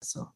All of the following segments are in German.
So.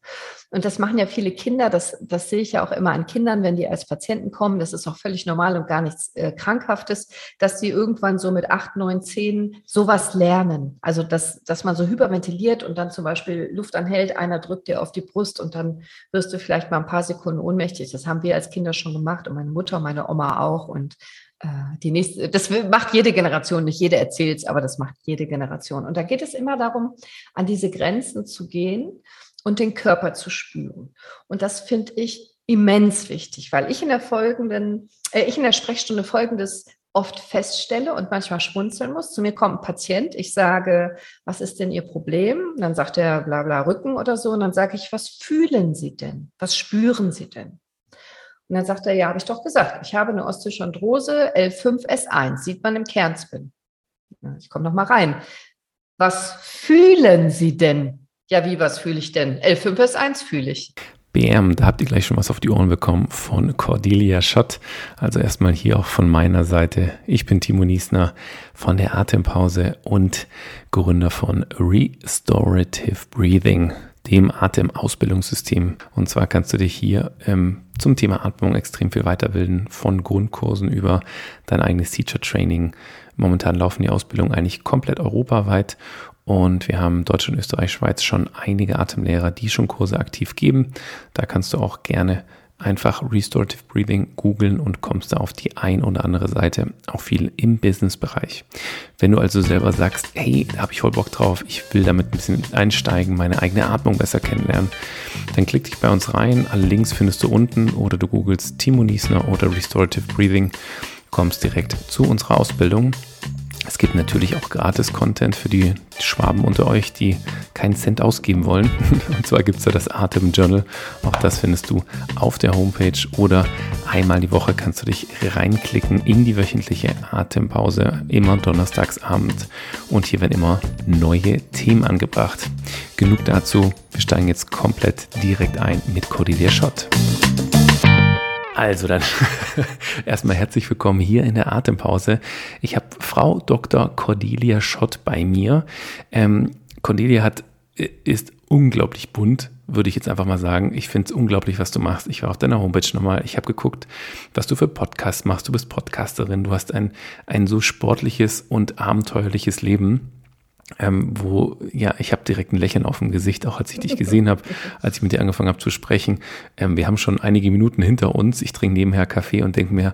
Und das machen ja viele Kinder, das, das sehe ich ja auch immer an Kindern, wenn die als Patienten kommen, das ist auch völlig normal und gar nichts äh, Krankhaftes, dass sie irgendwann so mit acht, neun, zehn sowas lernen. Also, dass, dass man so hyperventiliert und dann zum Beispiel Luft anhält, einer drückt dir auf die Brust und dann wirst du vielleicht mal ein paar Sekunden ohnmächtig. Das haben wir als Kinder schon gemacht und meine Mutter und meine Oma auch. Und äh, die nächste, das macht jede Generation, nicht jede erzählt es, aber das macht jede Generation. Und da geht es immer darum, an diese Grenzen zu gehen und den Körper zu spüren. Und das finde ich immens wichtig, weil ich in der folgenden, äh, ich in der Sprechstunde folgendes oft feststelle und manchmal schmunzeln muss. Zu mir kommt ein Patient, ich sage, was ist denn Ihr Problem? dann sagt er bla bla Rücken oder so. Und dann sage ich, was fühlen Sie denn? Was spüren Sie denn? Und dann sagt er, ja, habe ich doch gesagt, ich habe eine Osteochondrose L5S1, sieht man im Kernspin. Ich komme noch mal rein. Was fühlen Sie denn? Ja, wie, was fühle ich denn? L5S1 fühle ich. BM, da habt ihr gleich schon was auf die Ohren bekommen von Cordelia Schott. Also erstmal hier auch von meiner Seite. Ich bin Timo Niesner von der Atempause und Gründer von Restorative Breathing, dem Atemausbildungssystem. Und zwar kannst du dich hier ähm, zum Thema Atmung extrem viel weiterbilden, von Grundkursen über dein eigenes Teacher Training. Momentan laufen die Ausbildungen eigentlich komplett europaweit und wir haben Deutschland, Österreich, Schweiz schon einige Atemlehrer, die schon Kurse aktiv geben. Da kannst du auch gerne einfach Restorative Breathing googeln und kommst da auf die ein oder andere Seite, auch viel im Business-Bereich. Wenn du also selber sagst, hey, da habe ich voll Bock drauf, ich will damit ein bisschen einsteigen, meine eigene Atmung besser kennenlernen, dann klick dich bei uns rein. Alle Links findest du unten oder du googelst Timo Niesner oder Restorative Breathing, kommst direkt zu unserer Ausbildung es gibt natürlich auch Gratis-Content für die Schwaben unter euch, die keinen Cent ausgeben wollen. Und zwar gibt es da das Atem Journal. Auch das findest du auf der Homepage oder einmal die Woche kannst du dich reinklicken in die wöchentliche Atempause, immer donnerstagsabend. Und hier werden immer neue Themen angebracht. Genug dazu. Wir steigen jetzt komplett direkt ein mit Cordelia Schott. Also dann erstmal herzlich willkommen hier in der Atempause. Ich habe Frau Dr. Cordelia Schott bei mir. Ähm, Cordelia hat, äh, ist unglaublich bunt, würde ich jetzt einfach mal sagen. Ich finde es unglaublich, was du machst. Ich war auf deiner Homepage nochmal. Ich habe geguckt, was du für Podcasts machst. Du bist Podcasterin. Du hast ein, ein so sportliches und abenteuerliches Leben ähm, wo, ja, ich habe direkt ein Lächeln auf dem Gesicht, auch als ich dich gesehen habe, als ich mit dir angefangen habe zu sprechen. Ähm, wir haben schon einige Minuten hinter uns. Ich trinke nebenher Kaffee und denke mir,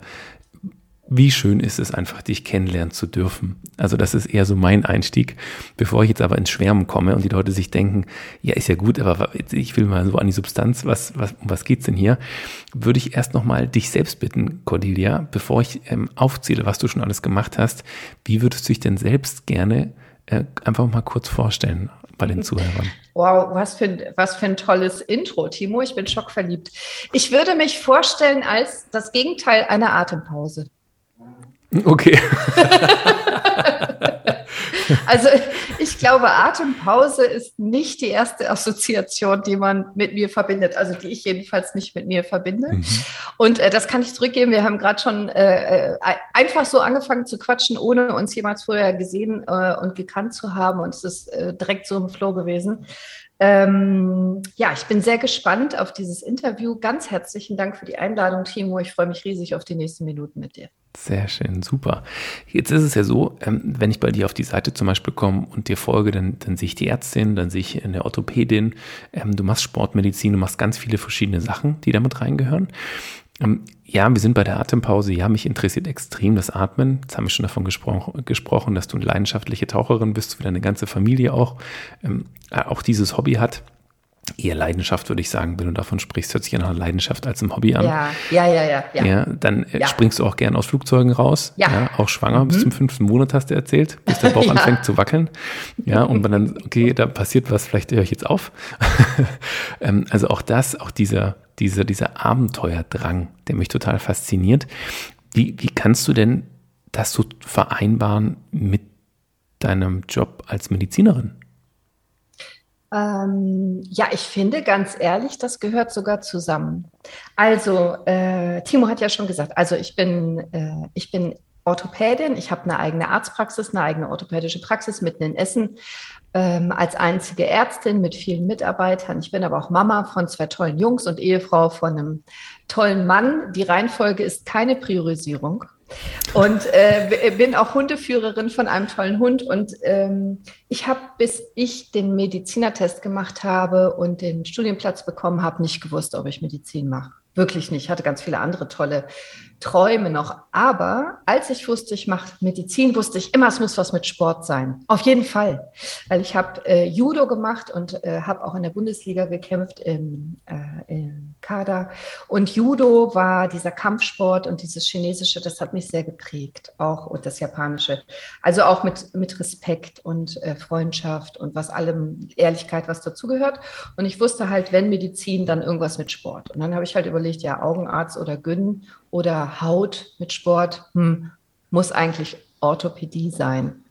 wie schön ist es einfach, dich kennenlernen zu dürfen. Also das ist eher so mein Einstieg, bevor ich jetzt aber ins Schwärmen komme und die Leute sich denken, ja, ist ja gut, aber ich will mal so an die Substanz, was, was, was geht's denn hier? Würde ich erst nochmal dich selbst bitten, Cordelia, bevor ich ähm, aufzähle, was du schon alles gemacht hast, wie würdest du dich denn selbst gerne äh, einfach mal kurz vorstellen bei den Zuhörern? Wow, was für, was für ein tolles Intro, Timo. Ich bin schockverliebt. Ich würde mich vorstellen als das Gegenteil einer Atempause. Okay. Also ich glaube, Atempause ist nicht die erste Assoziation, die man mit mir verbindet, also die ich jedenfalls nicht mit mir verbinde. Mhm. Und äh, das kann ich zurückgeben. Wir haben gerade schon äh, äh einfach so angefangen zu quatschen, ohne uns jemals vorher gesehen äh, und gekannt zu haben. Und es ist äh, direkt so im Flow gewesen. Ähm, ja, ich bin sehr gespannt auf dieses Interview. Ganz herzlichen Dank für die Einladung, Timo. Ich freue mich riesig auf die nächsten Minuten mit dir. Sehr schön, super. Jetzt ist es ja so, ähm, wenn ich bei dir auf die Seite zum Beispiel komme und dir folge, dann, dann sehe ich die Ärztin, dann sehe ich eine Orthopädin, ähm, du machst Sportmedizin, du machst ganz viele verschiedene Sachen, die damit reingehören. Ähm, ja, wir sind bei der Atempause. Ja, mich interessiert extrem das Atmen. Jetzt haben wir schon davon gespro gesprochen, dass du eine leidenschaftliche Taucherin bist, wie deine ganze Familie auch, auch dieses Hobby hat eher Leidenschaft, würde ich sagen, wenn du davon sprichst, hört sich ja nach Leidenschaft als im Hobby an. Ja, ja, ja, ja. ja. ja dann äh, ja. springst du auch gern aus Flugzeugen raus. Ja. ja auch schwanger, mhm. bis zum fünften Monat hast du erzählt, bis der Bauch anfängt zu wackeln. Ja, und man dann, okay, da passiert was, vielleicht höre ich jetzt auf. Ähm, also auch das, auch dieser, dieser, dieser Abenteuerdrang, der mich total fasziniert. Wie, wie kannst du denn das so vereinbaren mit deinem Job als Medizinerin? Ähm, ja, ich finde ganz ehrlich, das gehört sogar zusammen. Also, äh, Timo hat ja schon gesagt, also ich bin, äh, ich bin Orthopädin. Ich habe eine eigene Arztpraxis, eine eigene orthopädische Praxis mitten in Essen ähm, als einzige Ärztin mit vielen Mitarbeitern. Ich bin aber auch Mama von zwei tollen Jungs und Ehefrau von einem tollen Mann. Die Reihenfolge ist keine Priorisierung. Und äh, bin auch Hundeführerin von einem tollen Hund. Und ähm, ich habe, bis ich den Medizinertest gemacht habe und den Studienplatz bekommen habe, nicht gewusst, ob ich Medizin mache. Wirklich nicht. Ich hatte ganz viele andere tolle Träume noch. Aber als ich wusste, ich mache Medizin, wusste ich immer, es muss was mit Sport sein. Auf jeden Fall. Weil ich habe äh, Judo gemacht und äh, habe auch in der Bundesliga gekämpft im, äh, im Kader. Und Judo war dieser Kampfsport und dieses Chinesische, das hat mich sehr geprägt. Auch und das Japanische. Also auch mit, mit Respekt und äh, Freundschaft und was allem, Ehrlichkeit, was dazugehört. Und ich wusste halt, wenn Medizin, dann irgendwas mit Sport. Und dann habe ich halt überlegt, ja, Augenarzt oder Gyn oder Haut mit Sport, hm, muss eigentlich Orthopädie sein.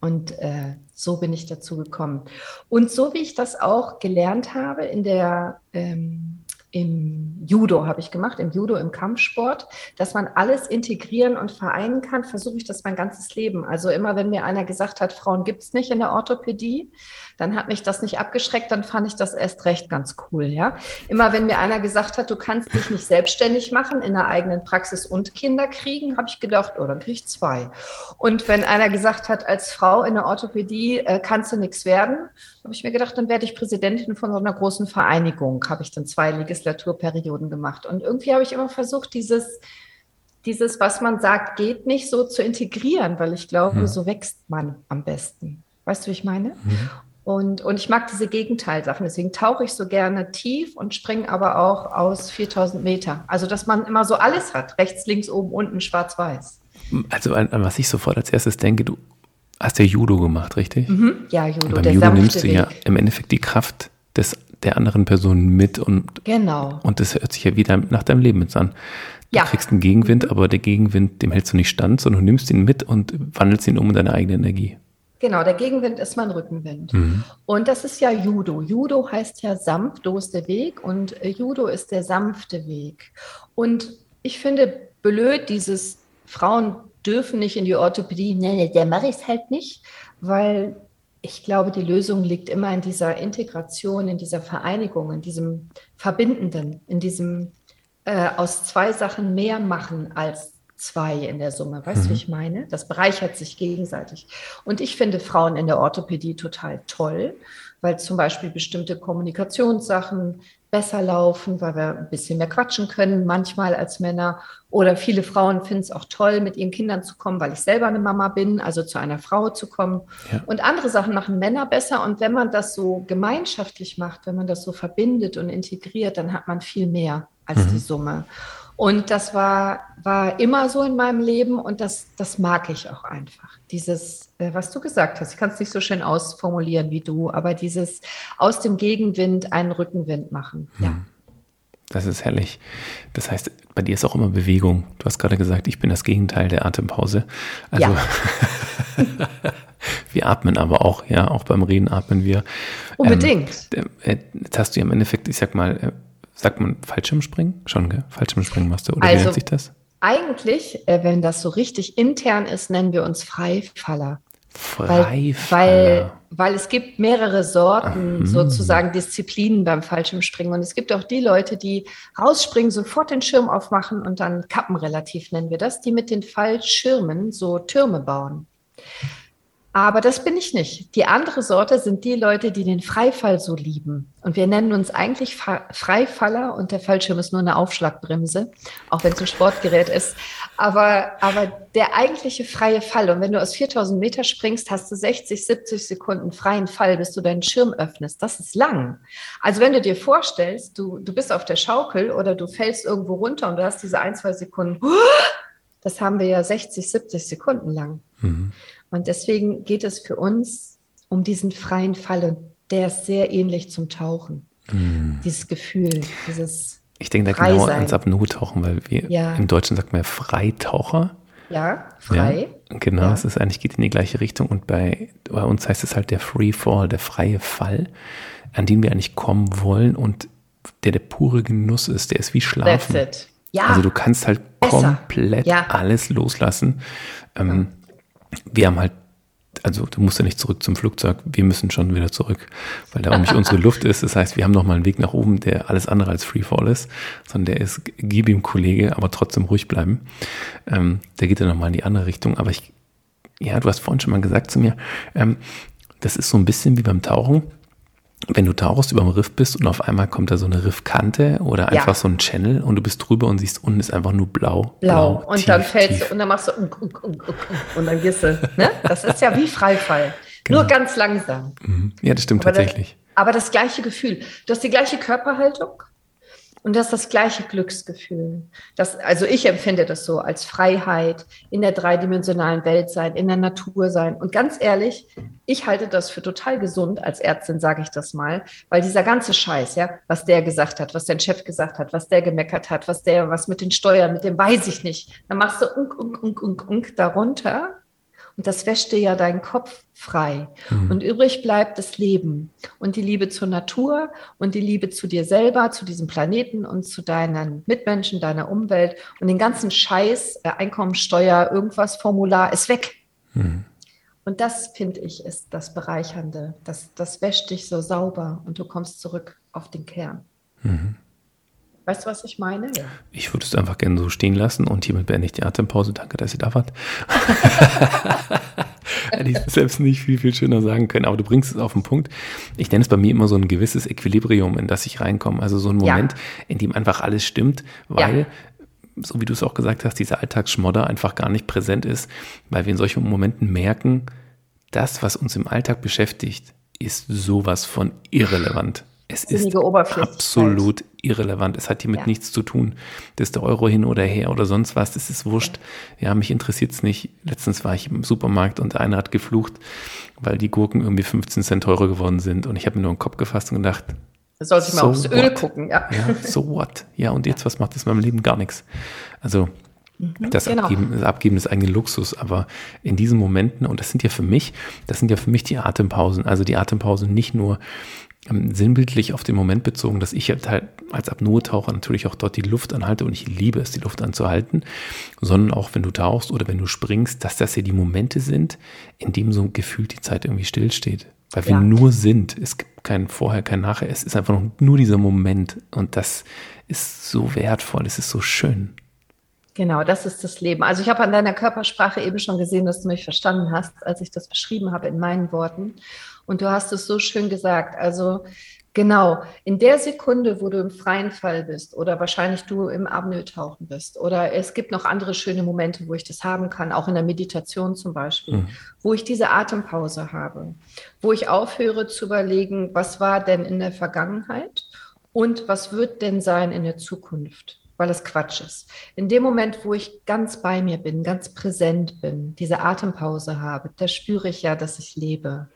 Und äh, so bin ich dazu gekommen. Und so wie ich das auch gelernt habe in der ähm, im Judo habe ich gemacht, im Judo, im Kampfsport, dass man alles integrieren und vereinen kann, versuche ich das mein ganzes Leben. Also immer, wenn mir einer gesagt hat, Frauen gibt es nicht in der Orthopädie, dann hat mich das nicht abgeschreckt, dann fand ich das erst recht ganz cool, ja. Immer wenn mir einer gesagt hat, du kannst dich nicht selbstständig machen in der eigenen Praxis und Kinder kriegen, habe ich gedacht, oh, dann kriege ich zwei. Und wenn einer gesagt hat, als Frau in der Orthopädie äh, kannst du nichts werden, habe ich mir gedacht, dann werde ich Präsidentin von so einer großen Vereinigung, habe ich dann zwei Legislaturperioden gemacht. Und irgendwie habe ich immer versucht, dieses dieses, was man sagt, geht nicht so zu integrieren, weil ich glaube, hm. so wächst man am besten. Weißt du, wie ich meine? Mhm. Und, und ich mag diese Gegenteilsachen. Deswegen tauche ich so gerne tief und springe aber auch aus 4000 Meter. Also, dass man immer so alles hat. Rechts, links, oben, unten, schwarz-weiß. Also, an, an, was ich sofort als erstes denke, du hast ja Judo gemacht, richtig? Mhm. Ja, Judo. Und beim Judo nimmst du ja im Endeffekt die Kraft des, der anderen Person mit und, genau. und das hört sich ja wieder nach deinem Leben mit an. Du ja. kriegst einen Gegenwind, aber der Gegenwind, dem hältst du nicht stand, sondern du nimmst ihn mit und wandelst ihn um in deine eigene Energie. Genau, der Gegenwind ist mein Rückenwind. Mhm. Und das ist ja Judo. Judo heißt ja sanft, do ist der Weg und äh, Judo ist der sanfte Weg. Und ich finde blöd dieses Frauen dürfen nicht in die Orthopädie. Nee, nee, der mache ich es halt nicht, weil ich glaube, die Lösung liegt immer in dieser Integration, in dieser Vereinigung, in diesem Verbindenden, in diesem äh, aus zwei Sachen mehr machen als zwei in der Summe. Weißt du, mhm. wie ich meine? Das bereichert sich gegenseitig. Und ich finde Frauen in der Orthopädie total toll, weil zum Beispiel bestimmte Kommunikationssachen besser laufen, weil wir ein bisschen mehr quatschen können, manchmal als Männer. Oder viele Frauen finden es auch toll, mit ihren Kindern zu kommen, weil ich selber eine Mama bin, also zu einer Frau zu kommen. Ja. Und andere Sachen machen Männer besser. Und wenn man das so gemeinschaftlich macht, wenn man das so verbindet und integriert, dann hat man viel mehr als mhm. die Summe. Und das war, war immer so in meinem Leben und das, das mag ich auch einfach. Dieses, äh, was du gesagt hast, ich kann es nicht so schön ausformulieren wie du, aber dieses aus dem Gegenwind einen Rückenwind machen. Ja. Hm. Das ist herrlich. Das heißt, bei dir ist auch immer Bewegung. Du hast gerade gesagt, ich bin das Gegenteil der Atempause. Also ja. wir atmen aber auch, ja, auch beim Reden atmen wir. Unbedingt. Ähm, äh, jetzt hast du ja im Endeffekt, ich sag mal, äh, Sagt man Fallschirmspringen? Schon, gell? Fallschirmspringen machst du. Oder also, wie nennt sich das? Eigentlich, äh, wenn das so richtig intern ist, nennen wir uns Freifaller. Freifaller. Weil, weil, weil es gibt mehrere Sorten, Ach, sozusagen Disziplinen beim Fallschirmspringen. Und es gibt auch die Leute, die rausspringen, sofort den Schirm aufmachen und dann Kappen relativ nennen wir das, die mit den Fallschirmen so Türme bauen. Aber das bin ich nicht. Die andere Sorte sind die Leute, die den Freifall so lieben. Und wir nennen uns eigentlich Freifaller und der Fallschirm ist nur eine Aufschlagbremse, auch wenn es ein Sportgerät ist. Aber, aber der eigentliche freie Fall, und wenn du aus 4000 Meter springst, hast du 60, 70 Sekunden freien Fall, bis du deinen Schirm öffnest. Das ist lang. Also wenn du dir vorstellst, du, du bist auf der Schaukel oder du fällst irgendwo runter und du hast diese ein, zwei Sekunden, das haben wir ja 60, 70 Sekunden lang. Mhm. Und deswegen geht es für uns um diesen freien Fall und der ist sehr ähnlich zum Tauchen. Mm. Dieses Gefühl, dieses Ich denke da genau ans Apnoe-Tauchen, weil wir ja. im Deutschen sagt man ja Freitaucher. Ja, frei. Ja, genau, ja. es ist eigentlich geht in die gleiche Richtung und bei, bei uns heißt es halt der Free Fall, der freie Fall, an den wir eigentlich kommen wollen und der der pure Genuss ist, der ist wie Schlafen. That's it. Ja, also du kannst halt besser. komplett ja. alles loslassen. Ähm, wir haben halt also du musst ja nicht zurück zum Flugzeug, wir müssen schon wieder zurück, weil da auch nicht unsere Luft ist. Das heißt, wir haben nochmal einen Weg nach oben, der alles andere als Freefall ist, sondern der ist, gib ihm Kollege, aber trotzdem ruhig bleiben. Ähm, der geht dann nochmal in die andere Richtung. Aber ich, ja, du hast vorhin schon mal gesagt zu mir, ähm, das ist so ein bisschen wie beim Tauchen wenn du tauchst über dem Riff bist und auf einmal kommt da so eine Riffkante oder einfach ja. so ein Channel und du bist drüber und siehst unten ist einfach nur blau. Blau. blau und tief, dann fällst tief. du und dann machst du und dann gehst du. Ne? Das ist ja wie Freifall. Genau. Nur ganz langsam. Mhm. Ja, das stimmt aber tatsächlich. Das, aber das gleiche Gefühl. Du hast die gleiche Körperhaltung. Und das ist das gleiche Glücksgefühl. Das, also ich empfinde das so als Freiheit, in der dreidimensionalen Welt sein, in der Natur sein. Und ganz ehrlich, ich halte das für total gesund. Als Ärztin sage ich das mal, weil dieser ganze Scheiß, ja, was der gesagt hat, was dein Chef gesagt hat, was der gemeckert hat, was der, was mit den Steuern, mit dem weiß ich nicht. Dann machst du unk, unk, unk, unk, unk darunter und das wäscht dir ja deinen Kopf frei. Mhm. Und übrig bleibt das Leben und die Liebe zur Natur und die Liebe zu dir selber, zu diesem Planeten und zu deinen Mitmenschen, deiner Umwelt. Und den ganzen Scheiß, äh, Einkommensteuer, irgendwas, Formular ist weg. Mhm. Und das, finde ich, ist das Bereichernde. Das, das wäscht dich so sauber und du kommst zurück auf den Kern. Mhm. Weißt du, was ich meine? Ja. Ich würde es einfach gerne so stehen lassen und hiermit beende ich die Atempause. Danke, dass ihr da wart. Hätte ich selbst nicht viel, viel schöner sagen können, aber du bringst es auf den Punkt. Ich nenne es bei mir immer so ein gewisses Equilibrium, in das ich reinkomme. Also so ein Moment, ja. in dem einfach alles stimmt, weil ja so wie du es auch gesagt hast, dieser Alltagsschmodder einfach gar nicht präsent ist, weil wir in solchen Momenten merken, das, was uns im Alltag beschäftigt, ist sowas von irrelevant. Es ist absolut irrelevant. Es hat hiermit ja. nichts zu tun. Das ist der Euro hin oder her oder sonst was. Das ist wurscht. Ja, mich interessiert es nicht. Letztens war ich im Supermarkt und der eine hat geflucht, weil die Gurken irgendwie 15 Cent teurer geworden sind. Und ich habe mir nur den Kopf gefasst und gedacht, da sollte ich mal so aufs Öl gucken, ja. ja. So what? Ja, und jetzt, was macht das in meinem Leben? Gar nichts. Also, mhm, das, genau. Abgeben, das Abgeben ist eigene Luxus, aber in diesen Momenten, und das sind ja für mich, das sind ja für mich die Atempausen, also die Atempausen nicht nur sinnbildlich auf den Moment bezogen, dass ich halt als Apnoe-Taucher natürlich auch dort die Luft anhalte und ich liebe es, die Luft anzuhalten, sondern auch wenn du tauchst oder wenn du springst, dass das ja die Momente sind, in dem so gefühlt die Zeit irgendwie stillsteht. Weil wir ja. nur sind. Es gibt kein Vorher, kein Nachher. Es ist einfach nur dieser Moment. Und das ist so wertvoll. Es ist so schön. Genau, das ist das Leben. Also ich habe an deiner Körpersprache eben schon gesehen, dass du mich verstanden hast, als ich das beschrieben habe in meinen Worten. Und du hast es so schön gesagt. Also genau, in der Sekunde, wo du im freien Fall bist oder wahrscheinlich du im Apnoe-Tauchen bist oder es gibt noch andere schöne Momente, wo ich das haben kann, auch in der Meditation zum Beispiel, mhm. wo ich diese Atempause habe, wo ich aufhöre zu überlegen, was war denn in der Vergangenheit und was wird denn sein in der Zukunft weil es Quatsch ist. In dem Moment, wo ich ganz bei mir bin, ganz präsent bin, diese Atempause habe, da spüre ich ja, dass ich lebe.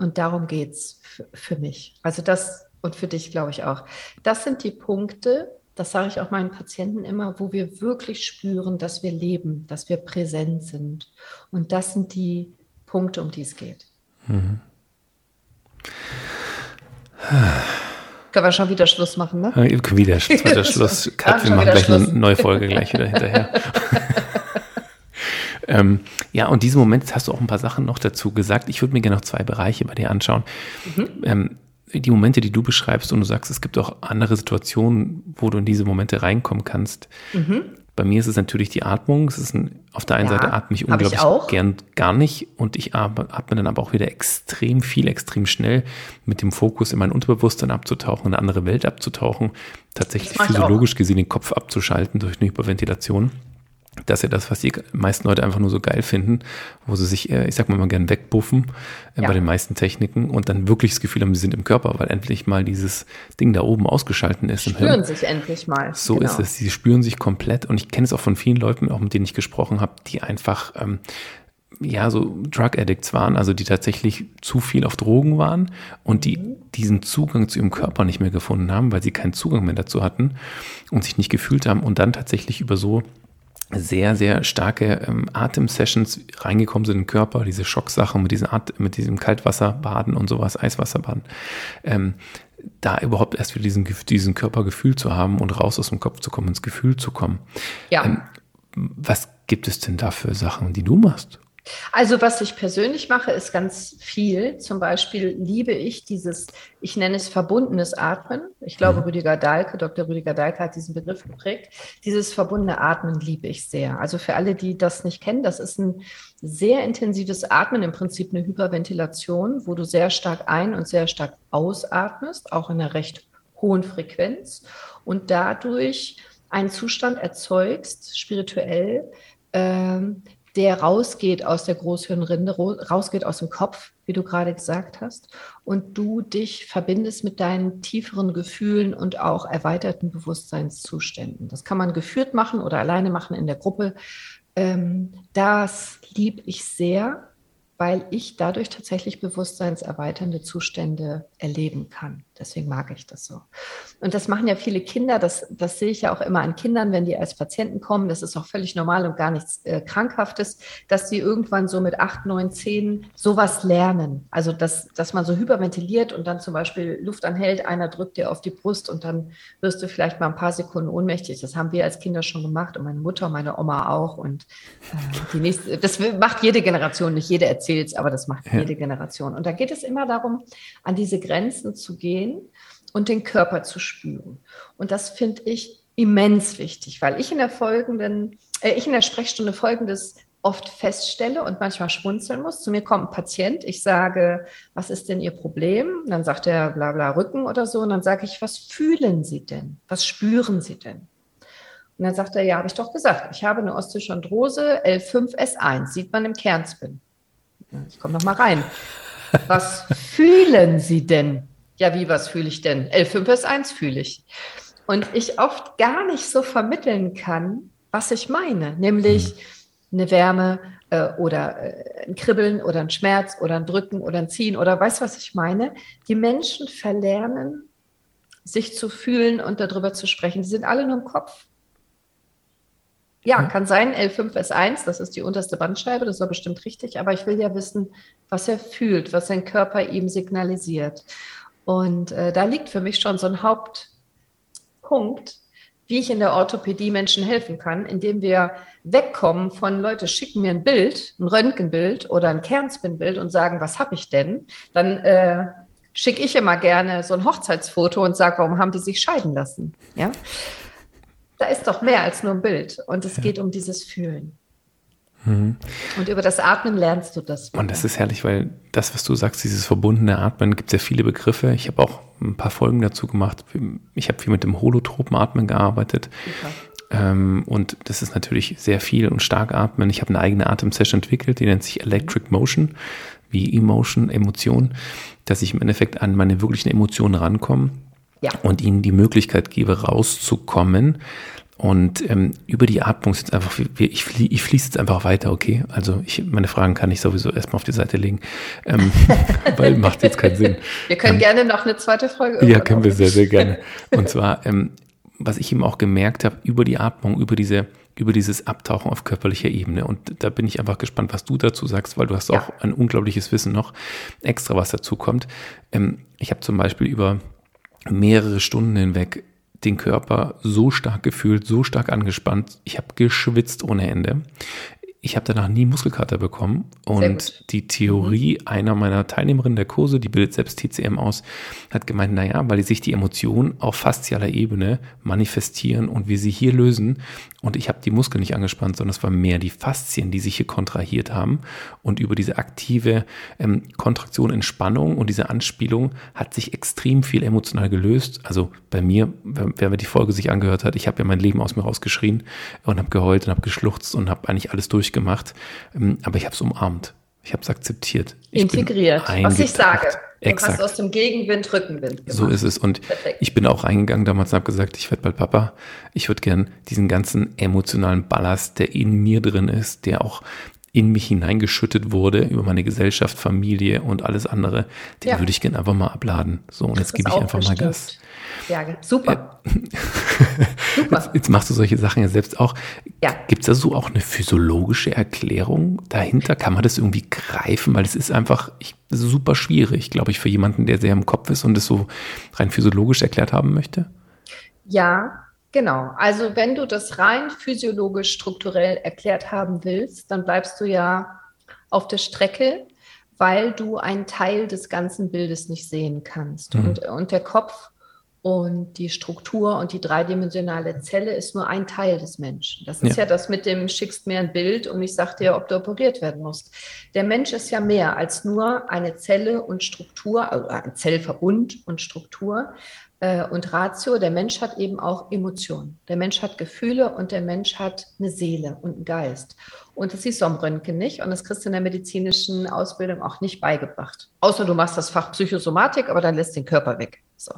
Und darum geht es für mich. Also das und für dich, glaube ich, auch. Das sind die Punkte, das sage ich auch meinen Patienten immer, wo wir wirklich spüren, dass wir leben, dass wir präsent sind. Und das sind die Punkte, um die es geht. Mhm. Können wir schon wieder Schluss machen, ne? Ja, wieder, wieder Schluss. Kat, wir machen gleich Schluss. eine neue Folge gleich wieder hinterher. Ähm, ja, und diesen Moment hast du auch ein paar Sachen noch dazu gesagt. Ich würde mir gerne noch zwei Bereiche bei dir anschauen. Mhm. Ähm, die Momente, die du beschreibst und du sagst, es gibt auch andere Situationen, wo du in diese Momente reinkommen kannst. Mhm. Bei mir ist es natürlich die Atmung. Es ist ein, auf der einen ja, Seite atme ich unglaublich ich gern gar nicht und ich atme dann aber auch wieder extrem viel, extrem schnell mit dem Fokus in mein Unterbewusstsein abzutauchen, in eine andere Welt abzutauchen, tatsächlich physiologisch gesehen den Kopf abzuschalten durch eine Hyperventilation das ist ja das, was die meisten Leute einfach nur so geil finden, wo sie sich, ich sag mal, mal gern wegbuffen äh, ja. bei den meisten Techniken und dann wirklich das Gefühl haben, sie sind im Körper, weil endlich mal dieses Ding da oben ausgeschalten ist. Sie spüren sich endlich mal. So genau. ist es. Sie spüren sich komplett und ich kenne es auch von vielen Leuten, auch mit denen ich gesprochen habe, die einfach ähm, ja, so Drug Addicts waren, also die tatsächlich zu viel auf Drogen waren und die diesen Zugang zu ihrem Körper nicht mehr gefunden haben, weil sie keinen Zugang mehr dazu hatten und sich nicht gefühlt haben und dann tatsächlich über so sehr, sehr starke ähm, Atemsessions reingekommen sind in den Körper, diese Schocksachen mit, diesen At mit diesem Kaltwasserbaden und sowas, Eiswasserbaden, ähm, da überhaupt erst wieder diesen, diesen Körpergefühl zu haben und raus aus dem Kopf zu kommen, ins Gefühl zu kommen. Ja. Ähm, was gibt es denn da für Sachen, die du machst? Also was ich persönlich mache, ist ganz viel. Zum Beispiel liebe ich dieses, ich nenne es verbundenes Atmen. Ich glaube, mhm. Rüdiger Dahlke, Dr. Rüdiger Dahlke hat diesen Begriff geprägt. Dieses verbundene Atmen liebe ich sehr. Also für alle, die das nicht kennen, das ist ein sehr intensives Atmen, im Prinzip eine Hyperventilation, wo du sehr stark ein- und sehr stark ausatmest, auch in einer recht hohen Frequenz und dadurch einen Zustand erzeugst, spirituell, ähm, der rausgeht aus der Großhirnrinde, rausgeht aus dem Kopf, wie du gerade gesagt hast, und du dich verbindest mit deinen tieferen Gefühlen und auch erweiterten Bewusstseinszuständen. Das kann man geführt machen oder alleine machen in der Gruppe. Ähm, das liebe ich sehr weil ich dadurch tatsächlich bewusstseinserweiternde Zustände erleben kann. Deswegen mag ich das so. Und das machen ja viele Kinder, das, das sehe ich ja auch immer an Kindern, wenn die als Patienten kommen. Das ist auch völlig normal und gar nichts äh, Krankhaftes, dass sie irgendwann so mit acht, neun, zehn sowas lernen. Also, dass, dass man so hyperventiliert und dann zum Beispiel Luft anhält, einer drückt dir auf die Brust und dann wirst du vielleicht mal ein paar Sekunden ohnmächtig. Das haben wir als Kinder schon gemacht und meine Mutter, meine Oma auch. Und äh, die nächste, das macht jede Generation, nicht jede erzählt erzählst, aber das macht ja. jede Generation. Und da geht es immer darum, an diese Grenzen zu gehen und den Körper zu spüren. Und das finde ich immens wichtig, weil ich in der folgenden, äh, ich in der Sprechstunde folgendes oft feststelle und manchmal schmunzeln muss. Zu mir kommt ein Patient, ich sage, was ist denn Ihr Problem? dann sagt er bla bla Rücken oder so. Und dann sage ich, was fühlen Sie denn? Was spüren Sie denn? Und dann sagt er, ja, habe ich doch gesagt, ich habe eine Osteochondrose L5S1, sieht man im Kernspin. Ich komme noch mal rein. Was fühlen Sie denn? Ja, wie, was fühle ich denn? L5S1 fühle ich. Und ich oft gar nicht so vermitteln kann, was ich meine, nämlich eine Wärme äh, oder äh, ein Kribbeln oder ein Schmerz oder ein Drücken oder ein Ziehen oder weißt du, was ich meine? Die Menschen verlernen, sich zu fühlen und darüber zu sprechen. Die sind alle nur im Kopf. Ja, kann sein, L5S1, das ist die unterste Bandscheibe, das war bestimmt richtig, aber ich will ja wissen, was er fühlt, was sein Körper ihm signalisiert. Und äh, da liegt für mich schon so ein Hauptpunkt, wie ich in der Orthopädie Menschen helfen kann, indem wir wegkommen von Leute schicken mir ein Bild, ein Röntgenbild oder ein Kernspinbild und sagen, was habe ich denn? Dann äh, schicke ich immer gerne so ein Hochzeitsfoto und sage, warum haben die sich scheiden lassen? Ja, da ist doch mehr als nur ein Bild. Und es ja. geht um dieses Fühlen. Mhm. Und über das Atmen lernst du das. Wieder. Und das ist herrlich, weil das, was du sagst, dieses verbundene Atmen, gibt es ja viele Begriffe. Ich habe auch ein paar Folgen dazu gemacht. Ich habe viel mit dem holotropen Atmen gearbeitet. Ähm, und das ist natürlich sehr viel und stark atmen. Ich habe eine eigene Atemsession entwickelt, die nennt sich Electric Motion, wie Emotion, Emotion, dass ich im Endeffekt an meine wirklichen Emotionen rankomme ja. und ihnen die Möglichkeit gebe, rauszukommen. Und ähm, über die Atmung ist jetzt einfach, ich, flie, ich fließe jetzt einfach weiter, okay? Also ich, meine Fragen kann ich sowieso erstmal auf die Seite legen, ähm, weil macht jetzt keinen Sinn. Wir können ähm, gerne noch eine zweite Folge. Ja, können wir sehr, sehr gerne. Und zwar, ähm, was ich eben auch gemerkt habe, über die Atmung, über diese, über dieses Abtauchen auf körperlicher Ebene. Und da bin ich einfach gespannt, was du dazu sagst, weil du hast ja. auch ein unglaubliches Wissen noch extra, was dazu kommt. Ähm, ich habe zum Beispiel über mehrere Stunden hinweg den Körper so stark gefühlt, so stark angespannt. Ich habe geschwitzt ohne Ende ich habe danach nie Muskelkater bekommen. Und die Theorie mhm. einer meiner Teilnehmerinnen der Kurse, die bildet selbst TCM aus, hat gemeint, naja, weil sich die Emotionen auf faszialer Ebene manifestieren und wir sie hier lösen. Und ich habe die Muskeln nicht angespannt, sondern es war mehr die Faszien, die sich hier kontrahiert haben. Und über diese aktive ähm, Kontraktion, Entspannung und diese Anspielung hat sich extrem viel emotional gelöst. Also bei mir, wer, wer mir die Folge sich angehört hat, ich habe ja mein Leben aus mir rausgeschrien und habe geheult und habe geschluchzt und habe eigentlich alles durch durchgemacht, ähm, aber ich habe es umarmt. Ich habe es akzeptiert. Ich Integriert, was ich sage. Du Exakt. hast aus dem Gegenwind Rückenwind gemacht. So ist es. Und Perfekt. ich bin auch reingegangen damals und habe gesagt, ich werde bald Papa. Ich würde gern diesen ganzen emotionalen Ballast, der in mir drin ist, der auch in mich hineingeschüttet wurde über meine Gesellschaft, Familie und alles andere, den ja. würde ich gerne einfach mal abladen. So, und jetzt gebe ich einfach bestimmt. mal Gas. Ja, super. Jetzt, jetzt, machst du solche Sachen ja selbst auch. Ja. Gibt es da so auch eine physiologische Erklärung dahinter? Kann man das irgendwie greifen? Weil es ist einfach ich, super schwierig, glaube ich, für jemanden, der sehr im Kopf ist und es so rein physiologisch erklärt haben möchte. Ja, genau. Also wenn du das rein physiologisch strukturell erklärt haben willst, dann bleibst du ja auf der Strecke, weil du einen Teil des ganzen Bildes nicht sehen kannst. Mhm. Und, und der Kopf und die Struktur und die dreidimensionale Zelle ist nur ein Teil des Menschen. Das ist ja, ja das mit dem schickst mir ein Bild und ich sag dir, ob du operiert werden musst. Der Mensch ist ja mehr als nur eine Zelle und Struktur, also ein Zellverbund und Struktur und Ratio. Der Mensch hat eben auch Emotionen. Der Mensch hat Gefühle und der Mensch hat eine Seele und einen Geist. Und das siehst du am Röntgen nicht und das kriegst du in der medizinischen Ausbildung auch nicht beigebracht. Außer du machst das Fach Psychosomatik, aber dann lässt den Körper weg. So.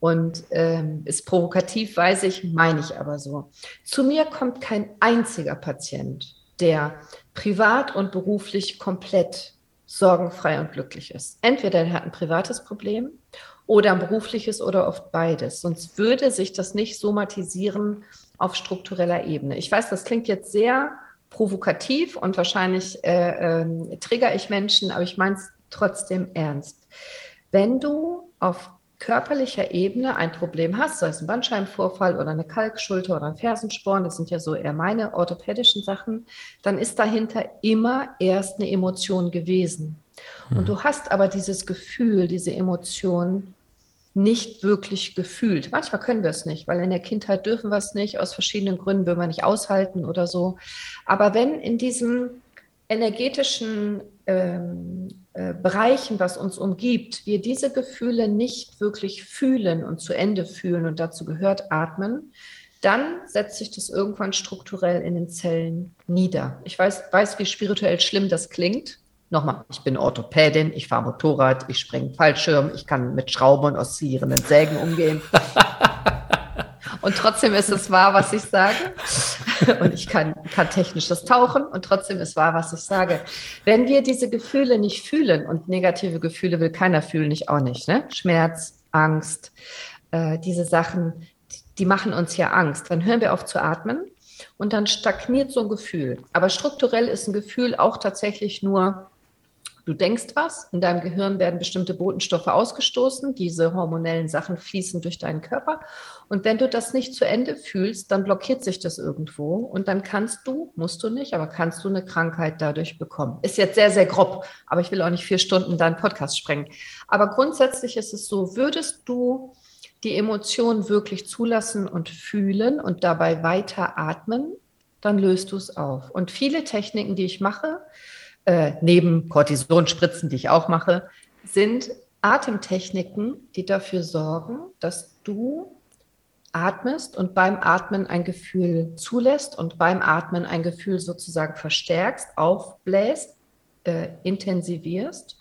Und ähm, ist provokativ, weiß ich, meine ich aber so. Zu mir kommt kein einziger Patient, der privat und beruflich komplett sorgenfrei und glücklich ist. Entweder er hat ein privates Problem oder ein berufliches oder oft beides. Sonst würde sich das nicht somatisieren auf struktureller Ebene. Ich weiß, das klingt jetzt sehr provokativ und wahrscheinlich äh, äh, trigger ich Menschen, aber ich meine es trotzdem ernst. Wenn du auf körperlicher Ebene ein Problem hast, sei es ein Bandscheibenvorfall oder eine Kalkschulter oder ein Fersensporn, das sind ja so eher meine orthopädischen Sachen, dann ist dahinter immer erst eine Emotion gewesen. Und hm. du hast aber dieses Gefühl, diese Emotion nicht wirklich gefühlt. Manchmal können wir es nicht, weil in der Kindheit dürfen wir es nicht, aus verschiedenen Gründen würden wir nicht aushalten oder so. Aber wenn in diesen energetischen ähm, äh, Bereichen, was uns umgibt, wir diese Gefühle nicht wirklich fühlen und zu Ende fühlen und dazu gehört atmen, dann setzt sich das irgendwann strukturell in den Zellen nieder. Ich weiß, weiß wie spirituell schlimm das klingt. Nochmal, ich bin Orthopädin, ich fahre Motorrad, ich springe Fallschirm, ich kann mit Schrauben und oszillierenden Sägen umgehen. und trotzdem ist es wahr, was ich sage. Und ich kann, kann technisches Tauchen und trotzdem ist wahr, was ich sage. Wenn wir diese Gefühle nicht fühlen und negative Gefühle will keiner fühlen, ich auch nicht, ne? Schmerz, Angst, äh, diese Sachen, die machen uns ja Angst. Dann hören wir auf zu atmen und dann stagniert so ein Gefühl. Aber strukturell ist ein Gefühl auch tatsächlich nur Du denkst was, in deinem Gehirn werden bestimmte Botenstoffe ausgestoßen, diese hormonellen Sachen fließen durch deinen Körper. Und wenn du das nicht zu Ende fühlst, dann blockiert sich das irgendwo und dann kannst du, musst du nicht, aber kannst du eine Krankheit dadurch bekommen. Ist jetzt sehr, sehr grob, aber ich will auch nicht vier Stunden deinen Podcast sprengen. Aber grundsätzlich ist es so, würdest du die Emotionen wirklich zulassen und fühlen und dabei weiter atmen, dann löst du es auf. Und viele Techniken, die ich mache, äh, neben Cortisonspritzen, die ich auch mache, sind Atemtechniken, die dafür sorgen, dass du atmest und beim Atmen ein Gefühl zulässt und beim Atmen ein Gefühl sozusagen verstärkst, aufbläst, äh, intensivierst.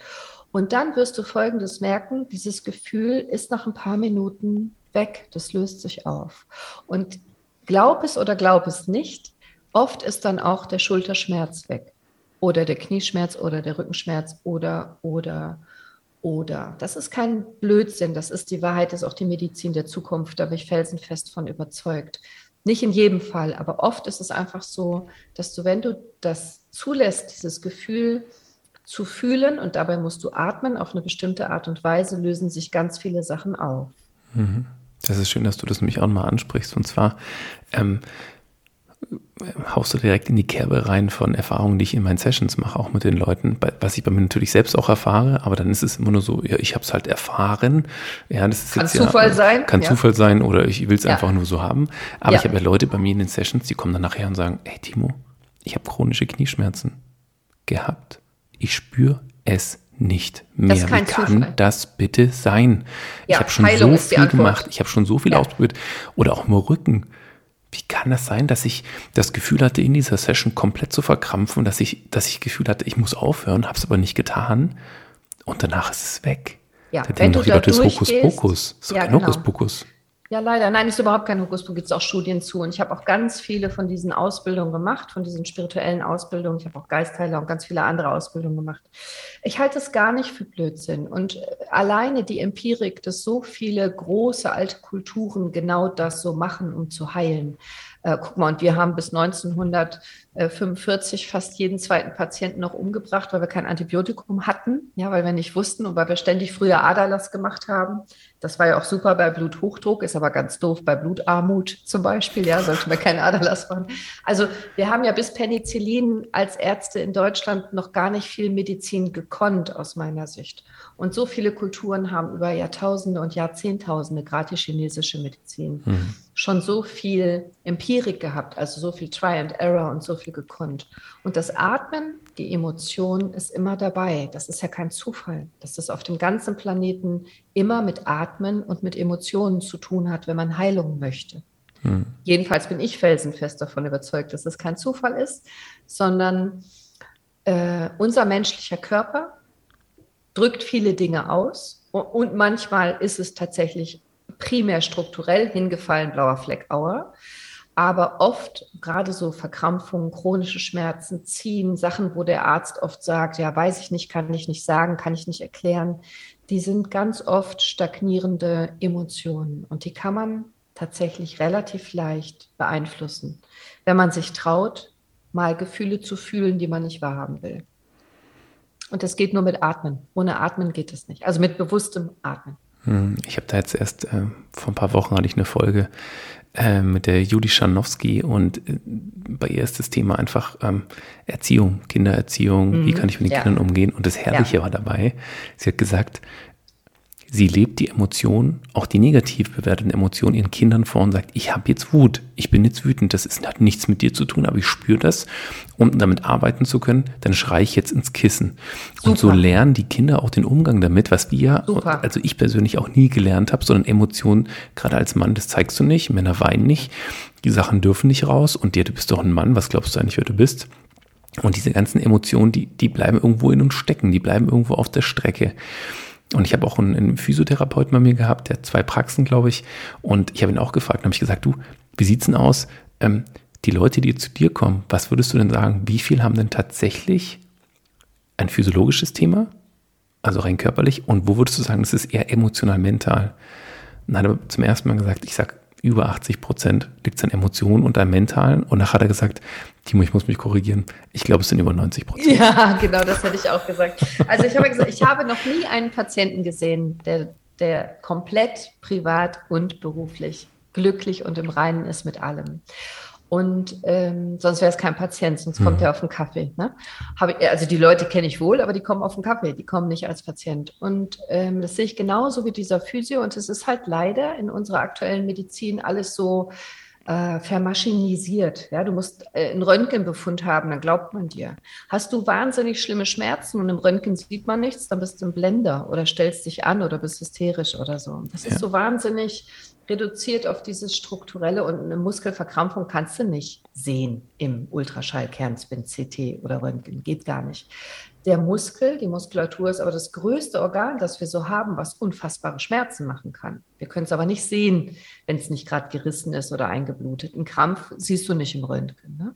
Und dann wirst du Folgendes merken, dieses Gefühl ist nach ein paar Minuten weg, das löst sich auf. Und glaub es oder glaub es nicht, oft ist dann auch der Schulterschmerz weg oder der Knieschmerz oder der Rückenschmerz oder, oder, oder. Das ist kein Blödsinn, das ist die Wahrheit, das ist auch die Medizin der Zukunft, da bin ich felsenfest von überzeugt. Nicht in jedem Fall, aber oft ist es einfach so, dass du, wenn du das zulässt, dieses Gefühl zu fühlen und dabei musst du atmen auf eine bestimmte Art und Weise, lösen sich ganz viele Sachen auf. Mhm. Das ist schön, dass du das nämlich auch mal ansprichst. Und zwar, ähm, haust du direkt in die Kerbe rein von Erfahrungen, die ich in meinen Sessions mache, auch mit den Leuten, was ich bei mir natürlich selbst auch erfahre, aber dann ist es immer nur so, ja, ich habe es halt erfahren. Ja, das ist kann jetzt Zufall ja, sein. Kann ja. Zufall sein oder ich will es ja. einfach nur so haben. Aber ich habe ja Leute bei mir in den Sessions, die kommen dann nachher und sagen, hey Timo, ich habe chronische Knieschmerzen gehabt. Ich spüre es nicht mehr. Wie kann Zufall. das bitte sein? ich habe schon Heilung so viel gemacht, ich habe schon so viel ausprobiert. Oder auch im Rücken wie kann das sein, dass ich das Gefühl hatte, in dieser Session komplett zu verkrampfen, dass ich, dass ich Gefühl hatte, ich muss aufhören, habe es aber nicht getan und danach ist es weg. Ja, da denken doch die Leute, das ist Hokuspokus. Das ist ja, kein genau. Hokuspokus. Ja, leider. Nein, ist überhaupt kein Hokuspokus, gibt es auch Studien zu. Und ich habe auch ganz viele von diesen Ausbildungen gemacht, von diesen spirituellen Ausbildungen. Ich habe auch Geistheiler und ganz viele andere Ausbildungen gemacht. Ich halte es gar nicht für Blödsinn. Und äh, alleine die Empirik, dass so viele große alte Kulturen genau das so machen, um zu heilen. Äh, guck mal, und wir haben bis 1945 fast jeden zweiten Patienten noch umgebracht, weil wir kein Antibiotikum hatten, ja, weil wir nicht wussten und weil wir ständig früher Aderlass gemacht haben. Das war ja auch super bei Bluthochdruck, ist aber ganz doof bei Blutarmut zum Beispiel, ja, sollte man keinen Aderlass machen. Also wir haben ja bis Penicillin als Ärzte in Deutschland noch gar nicht viel Medizin gekonnt, aus meiner Sicht. Und so viele Kulturen haben über Jahrtausende und Jahrzehntausende, gerade die chinesische Medizin, mhm schon so viel Empirik gehabt, also so viel Try and Error und so viel gekonnt. Und das Atmen, die Emotion ist immer dabei. Das ist ja kein Zufall, dass das auf dem ganzen Planeten immer mit Atmen und mit Emotionen zu tun hat, wenn man Heilung möchte. Hm. Jedenfalls bin ich felsenfest davon überzeugt, dass es kein Zufall ist, sondern äh, unser menschlicher Körper drückt viele Dinge aus und manchmal ist es tatsächlich primär strukturell hingefallen, blauer Fleck Auer. Aber oft gerade so Verkrampfungen, chronische Schmerzen, Ziehen, Sachen, wo der Arzt oft sagt, ja, weiß ich nicht, kann ich nicht sagen, kann ich nicht erklären, die sind ganz oft stagnierende Emotionen. Und die kann man tatsächlich relativ leicht beeinflussen, wenn man sich traut, mal Gefühle zu fühlen, die man nicht wahrhaben will. Und das geht nur mit Atmen. Ohne Atmen geht es nicht. Also mit bewusstem Atmen. Hm, ich habe da jetzt erst äh, vor ein paar Wochen hatte ich eine Folge äh, mit der Juli Schanowski und äh, bei ihr ist das Thema einfach ähm, Erziehung, Kindererziehung, mhm. wie kann ich mit den ja. Kindern umgehen? Und das Herrliche ja. war dabei. Sie hat gesagt, Sie lebt die Emotionen, auch die negativ bewerteten Emotionen ihren Kindern vor und sagt, ich habe jetzt Wut, ich bin jetzt wütend, das ist, hat nichts mit dir zu tun, aber ich spüre das. Um damit arbeiten zu können, dann schreie ich jetzt ins Kissen. Super. Und so lernen die Kinder auch den Umgang damit, was wir, Super. also ich persönlich auch nie gelernt habe, sondern Emotionen, gerade als Mann, das zeigst du nicht, Männer weinen nicht, die Sachen dürfen nicht raus und dir, du bist doch ein Mann, was glaubst du eigentlich, wer du bist? Und diese ganzen Emotionen, die, die bleiben irgendwo in uns stecken, die bleiben irgendwo auf der Strecke. Und ich habe auch einen, einen Physiotherapeuten bei mir gehabt, der hat zwei Praxen, glaube ich. Und ich habe ihn auch gefragt, habe ich gesagt, du, wie sieht's denn aus? Ähm, die Leute, die zu dir kommen, was würdest du denn sagen, wie viel haben denn tatsächlich ein physiologisches Thema, also rein körperlich, und wo würdest du sagen, das ist eher emotional, mental? dann hat er zum ersten Mal gesagt, ich sage über 80 Prozent liegt es an Emotionen und an Mentalen. Und nachher hat er gesagt, Timo, ich muss mich korrigieren. Ich glaube, es sind über 90 Prozent. Ja, genau, das hätte ich auch gesagt. Also ich habe gesagt, ich habe noch nie einen Patienten gesehen, der, der komplett privat und beruflich glücklich und im Reinen ist mit allem. Und ähm, sonst wäre es kein Patient, sonst kommt mhm. er auf den Kaffee. Ne? Ich, also die Leute kenne ich wohl, aber die kommen auf den Kaffee, die kommen nicht als Patient. Und ähm, das sehe ich genauso wie dieser Physio. Und es ist halt leider in unserer aktuellen Medizin alles so äh, vermaschinisiert. Ja, du musst äh, einen Röntgenbefund haben, dann glaubt man dir. Hast du wahnsinnig schlimme Schmerzen und im Röntgen sieht man nichts, dann bist du ein Blender oder stellst dich an oder bist hysterisch oder so. Das ja. ist so wahnsinnig reduziert auf dieses Strukturelle und eine Muskelverkrampfung kannst du nicht sehen im Ultraschallkernspin, CT oder Röntgen. Geht gar nicht. Der Muskel, die Muskulatur ist aber das größte Organ, das wir so haben, was unfassbare Schmerzen machen kann. Wir können es aber nicht sehen, wenn es nicht gerade gerissen ist oder eingeblutet. Ein Krampf siehst du nicht im Röntgen. Ne?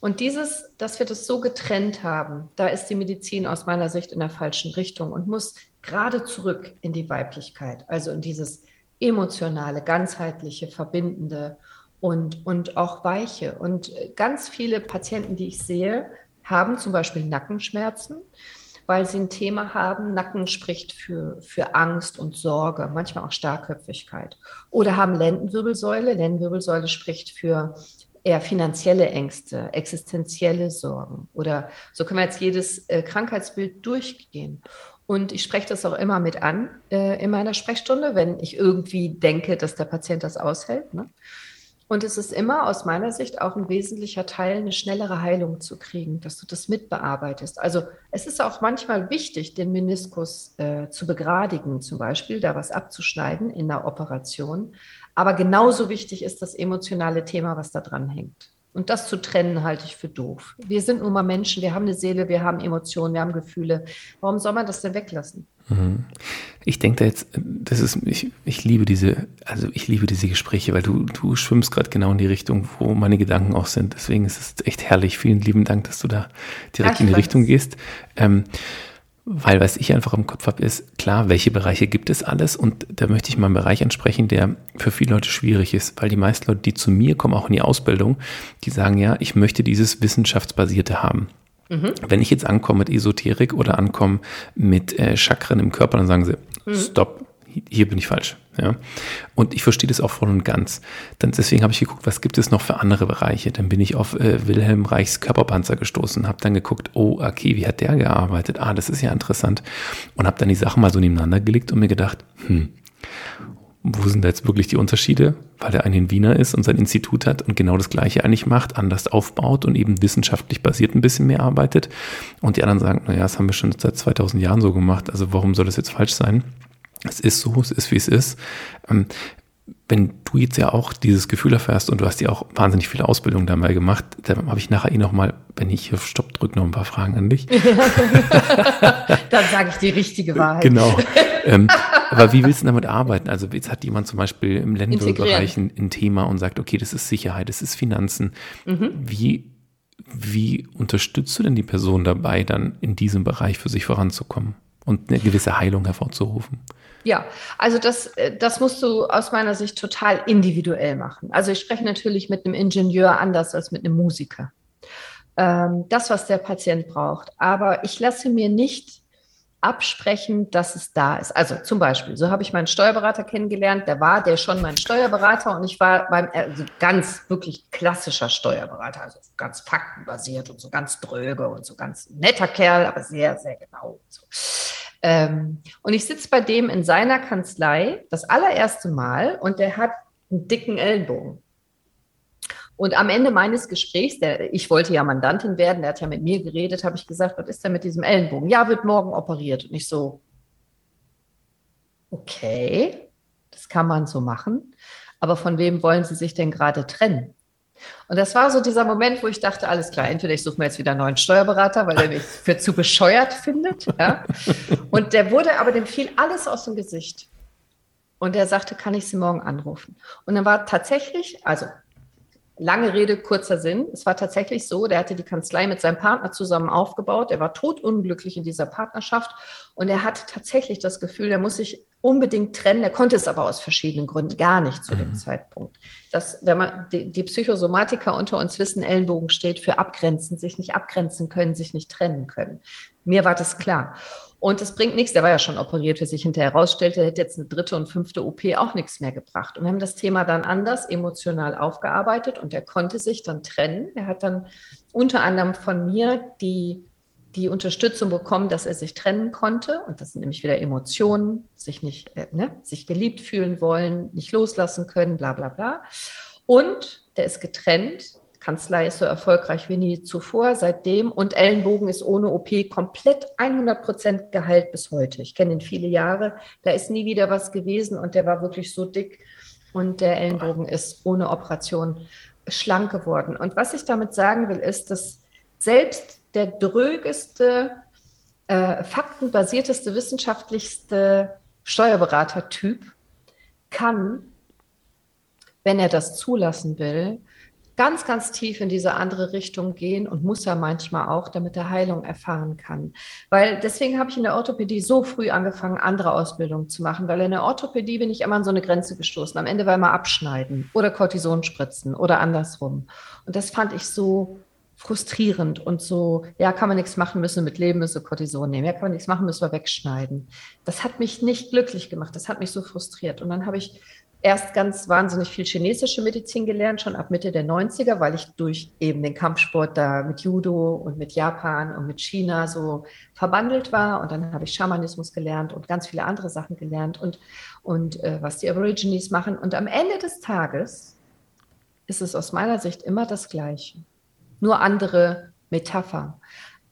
Und dieses, dass wir das so getrennt haben, da ist die Medizin aus meiner Sicht in der falschen Richtung und muss gerade zurück in die Weiblichkeit, also in dieses emotionale, ganzheitliche, verbindende und, und auch weiche. Und ganz viele Patienten, die ich sehe, haben zum Beispiel Nackenschmerzen, weil sie ein Thema haben. Nacken spricht für, für Angst und Sorge, manchmal auch Starkköpfigkeit. Oder haben Lendenwirbelsäule. Lendenwirbelsäule spricht für eher finanzielle Ängste, existenzielle Sorgen. Oder so können wir jetzt jedes äh, Krankheitsbild durchgehen. Und ich spreche das auch immer mit an äh, in meiner Sprechstunde, wenn ich irgendwie denke, dass der Patient das aushält. Ne? Und es ist immer aus meiner Sicht auch ein wesentlicher Teil, eine schnellere Heilung zu kriegen, dass du das mitbearbeitest. Also es ist auch manchmal wichtig, den Meniskus äh, zu begradigen, zum Beispiel da was abzuschneiden in der Operation. Aber genauso wichtig ist das emotionale Thema, was da dran hängt. Und das zu trennen, halte ich für doof. Wir sind nun mal Menschen, wir haben eine Seele, wir haben Emotionen, wir haben Gefühle. Warum soll man das denn weglassen? Mhm. Ich denke da jetzt, das ist, ich, ich liebe diese, also ich liebe diese Gespräche, weil du, du schwimmst gerade genau in die Richtung, wo meine Gedanken auch sind. Deswegen ist es echt herrlich. Vielen lieben Dank, dass du da direkt Ach, in die Richtung gehst. Ähm, weil was ich einfach im Kopf habe, ist klar, welche Bereiche gibt es alles und da möchte ich mal einen Bereich ansprechen, der für viele Leute schwierig ist, weil die meisten Leute, die zu mir kommen, auch in die Ausbildung, die sagen ja, ich möchte dieses Wissenschaftsbasierte haben. Mhm. Wenn ich jetzt ankomme mit Esoterik oder ankomme mit äh, Chakren im Körper, dann sagen sie, mhm. stopp, hier bin ich falsch. Ja? Und ich verstehe das auch voll und ganz. Dann, deswegen habe ich geguckt, was gibt es noch für andere Bereiche. Dann bin ich auf äh, Wilhelm Reichs Körperpanzer gestoßen, habe dann geguckt, oh, okay, wie hat der gearbeitet? Ah, das ist ja interessant. Und habe dann die Sachen mal so nebeneinander gelegt und mir gedacht, hm, wo sind da jetzt wirklich die Unterschiede? Weil er einen Wiener ist und sein Institut hat und genau das Gleiche eigentlich macht, anders aufbaut und eben wissenschaftlich basiert ein bisschen mehr arbeitet. Und die anderen sagen, naja, das haben wir schon seit 2000 Jahren so gemacht, also warum soll das jetzt falsch sein? Es ist so, es ist wie es ist. Ähm, wenn du jetzt ja auch dieses Gefühl erfährst und du hast ja auch wahnsinnig viele Ausbildungen dabei gemacht, dann habe ich nachher eh noch mal, wenn ich hier Stopp drücke, noch ein paar Fragen an dich. dann sage ich die richtige Wahrheit. Genau. Ähm, aber wie willst du damit arbeiten? Also jetzt hat jemand zum Beispiel im Ländlerbereich ein, ein, Thema und sagt, okay, das ist Sicherheit, das ist Finanzen. Mhm. Wie, wie unterstützt du denn die Person dabei, dann in diesem Bereich für sich voranzukommen und eine gewisse Heilung hervorzurufen? Ja, also das, äh, das musst du aus meiner Sicht total individuell machen. Also ich spreche natürlich mit einem Ingenieur anders als mit einem Musiker. Ähm, das, was der Patient braucht. Aber ich lasse mir nicht absprechen, dass es da ist. Also zum Beispiel, so habe ich meinen Steuerberater kennengelernt, der war der schon mein Steuerberater und ich war beim also ganz wirklich klassischer Steuerberater, also ganz faktenbasiert und so ganz dröge und so ganz netter Kerl, aber sehr, sehr genau. So. Ähm, und ich sitze bei dem in seiner Kanzlei das allererste Mal und der hat einen dicken Ellenbogen. Und am Ende meines Gesprächs, der, ich wollte ja Mandantin werden, der hat ja mit mir geredet, habe ich gesagt, was ist denn mit diesem Ellenbogen? Ja, wird morgen operiert. Und ich so, okay, das kann man so machen. Aber von wem wollen Sie sich denn gerade trennen? Und das war so dieser Moment, wo ich dachte, alles klar, entweder ich suche mir jetzt wieder einen neuen Steuerberater, weil er mich für zu bescheuert findet. Ja? Und der wurde, aber dem fiel alles aus dem Gesicht. Und er sagte, kann ich Sie morgen anrufen? Und dann war tatsächlich, also lange Rede, kurzer Sinn. Es war tatsächlich so, der hatte die Kanzlei mit seinem Partner zusammen aufgebaut. Er war totunglücklich in dieser Partnerschaft und er hatte tatsächlich das Gefühl, er muss sich unbedingt trennen. Er konnte es aber aus verschiedenen Gründen gar nicht zu dem mhm. Zeitpunkt. Das, wenn man, die, die Psychosomatiker unter uns wissen, Ellenbogen steht für abgrenzen, sich nicht abgrenzen können, sich nicht trennen können. Mir war das klar. Und es bringt nichts, der war ja schon operiert, wie sich hinterher herausstellte, hätte jetzt eine dritte und fünfte OP auch nichts mehr gebracht. Und wir haben das Thema dann anders emotional aufgearbeitet und er konnte sich dann trennen. Er hat dann unter anderem von mir die, die Unterstützung bekommen, dass er sich trennen konnte. Und das sind nämlich wieder Emotionen, sich nicht, äh, ne, sich geliebt fühlen wollen, nicht loslassen können, bla bla bla. Und der ist getrennt Kanzlei ist so erfolgreich wie nie zuvor seitdem und Ellenbogen ist ohne OP komplett 100 Prozent geheilt bis heute. Ich kenne ihn viele Jahre, da ist nie wieder was gewesen und der war wirklich so dick und der Ellenbogen ist ohne Operation schlank geworden. Und was ich damit sagen will, ist, dass selbst der drögeste, äh, faktenbasierteste, wissenschaftlichste Steuerberatertyp kann, wenn er das zulassen will, ganz, ganz tief in diese andere Richtung gehen und muss er manchmal auch, damit er Heilung erfahren kann. Weil deswegen habe ich in der Orthopädie so früh angefangen, andere Ausbildungen zu machen, weil in der Orthopädie bin ich immer an so eine Grenze gestoßen. Am Ende war immer abschneiden oder Cortison spritzen oder andersrum. Und das fand ich so frustrierend und so, ja, kann man nichts machen, müssen mit leben, müssen Cortison nehmen. Ja, kann man nichts machen, müssen wir wegschneiden. Das hat mich nicht glücklich gemacht. Das hat mich so frustriert. Und dann habe ich erst ganz wahnsinnig viel chinesische Medizin gelernt, schon ab Mitte der 90er, weil ich durch eben den Kampfsport da mit Judo und mit Japan und mit China so verbandelt war. Und dann habe ich Schamanismus gelernt und ganz viele andere Sachen gelernt und, und äh, was die Aborigines machen. Und am Ende des Tages ist es aus meiner Sicht immer das Gleiche, nur andere Metaphern.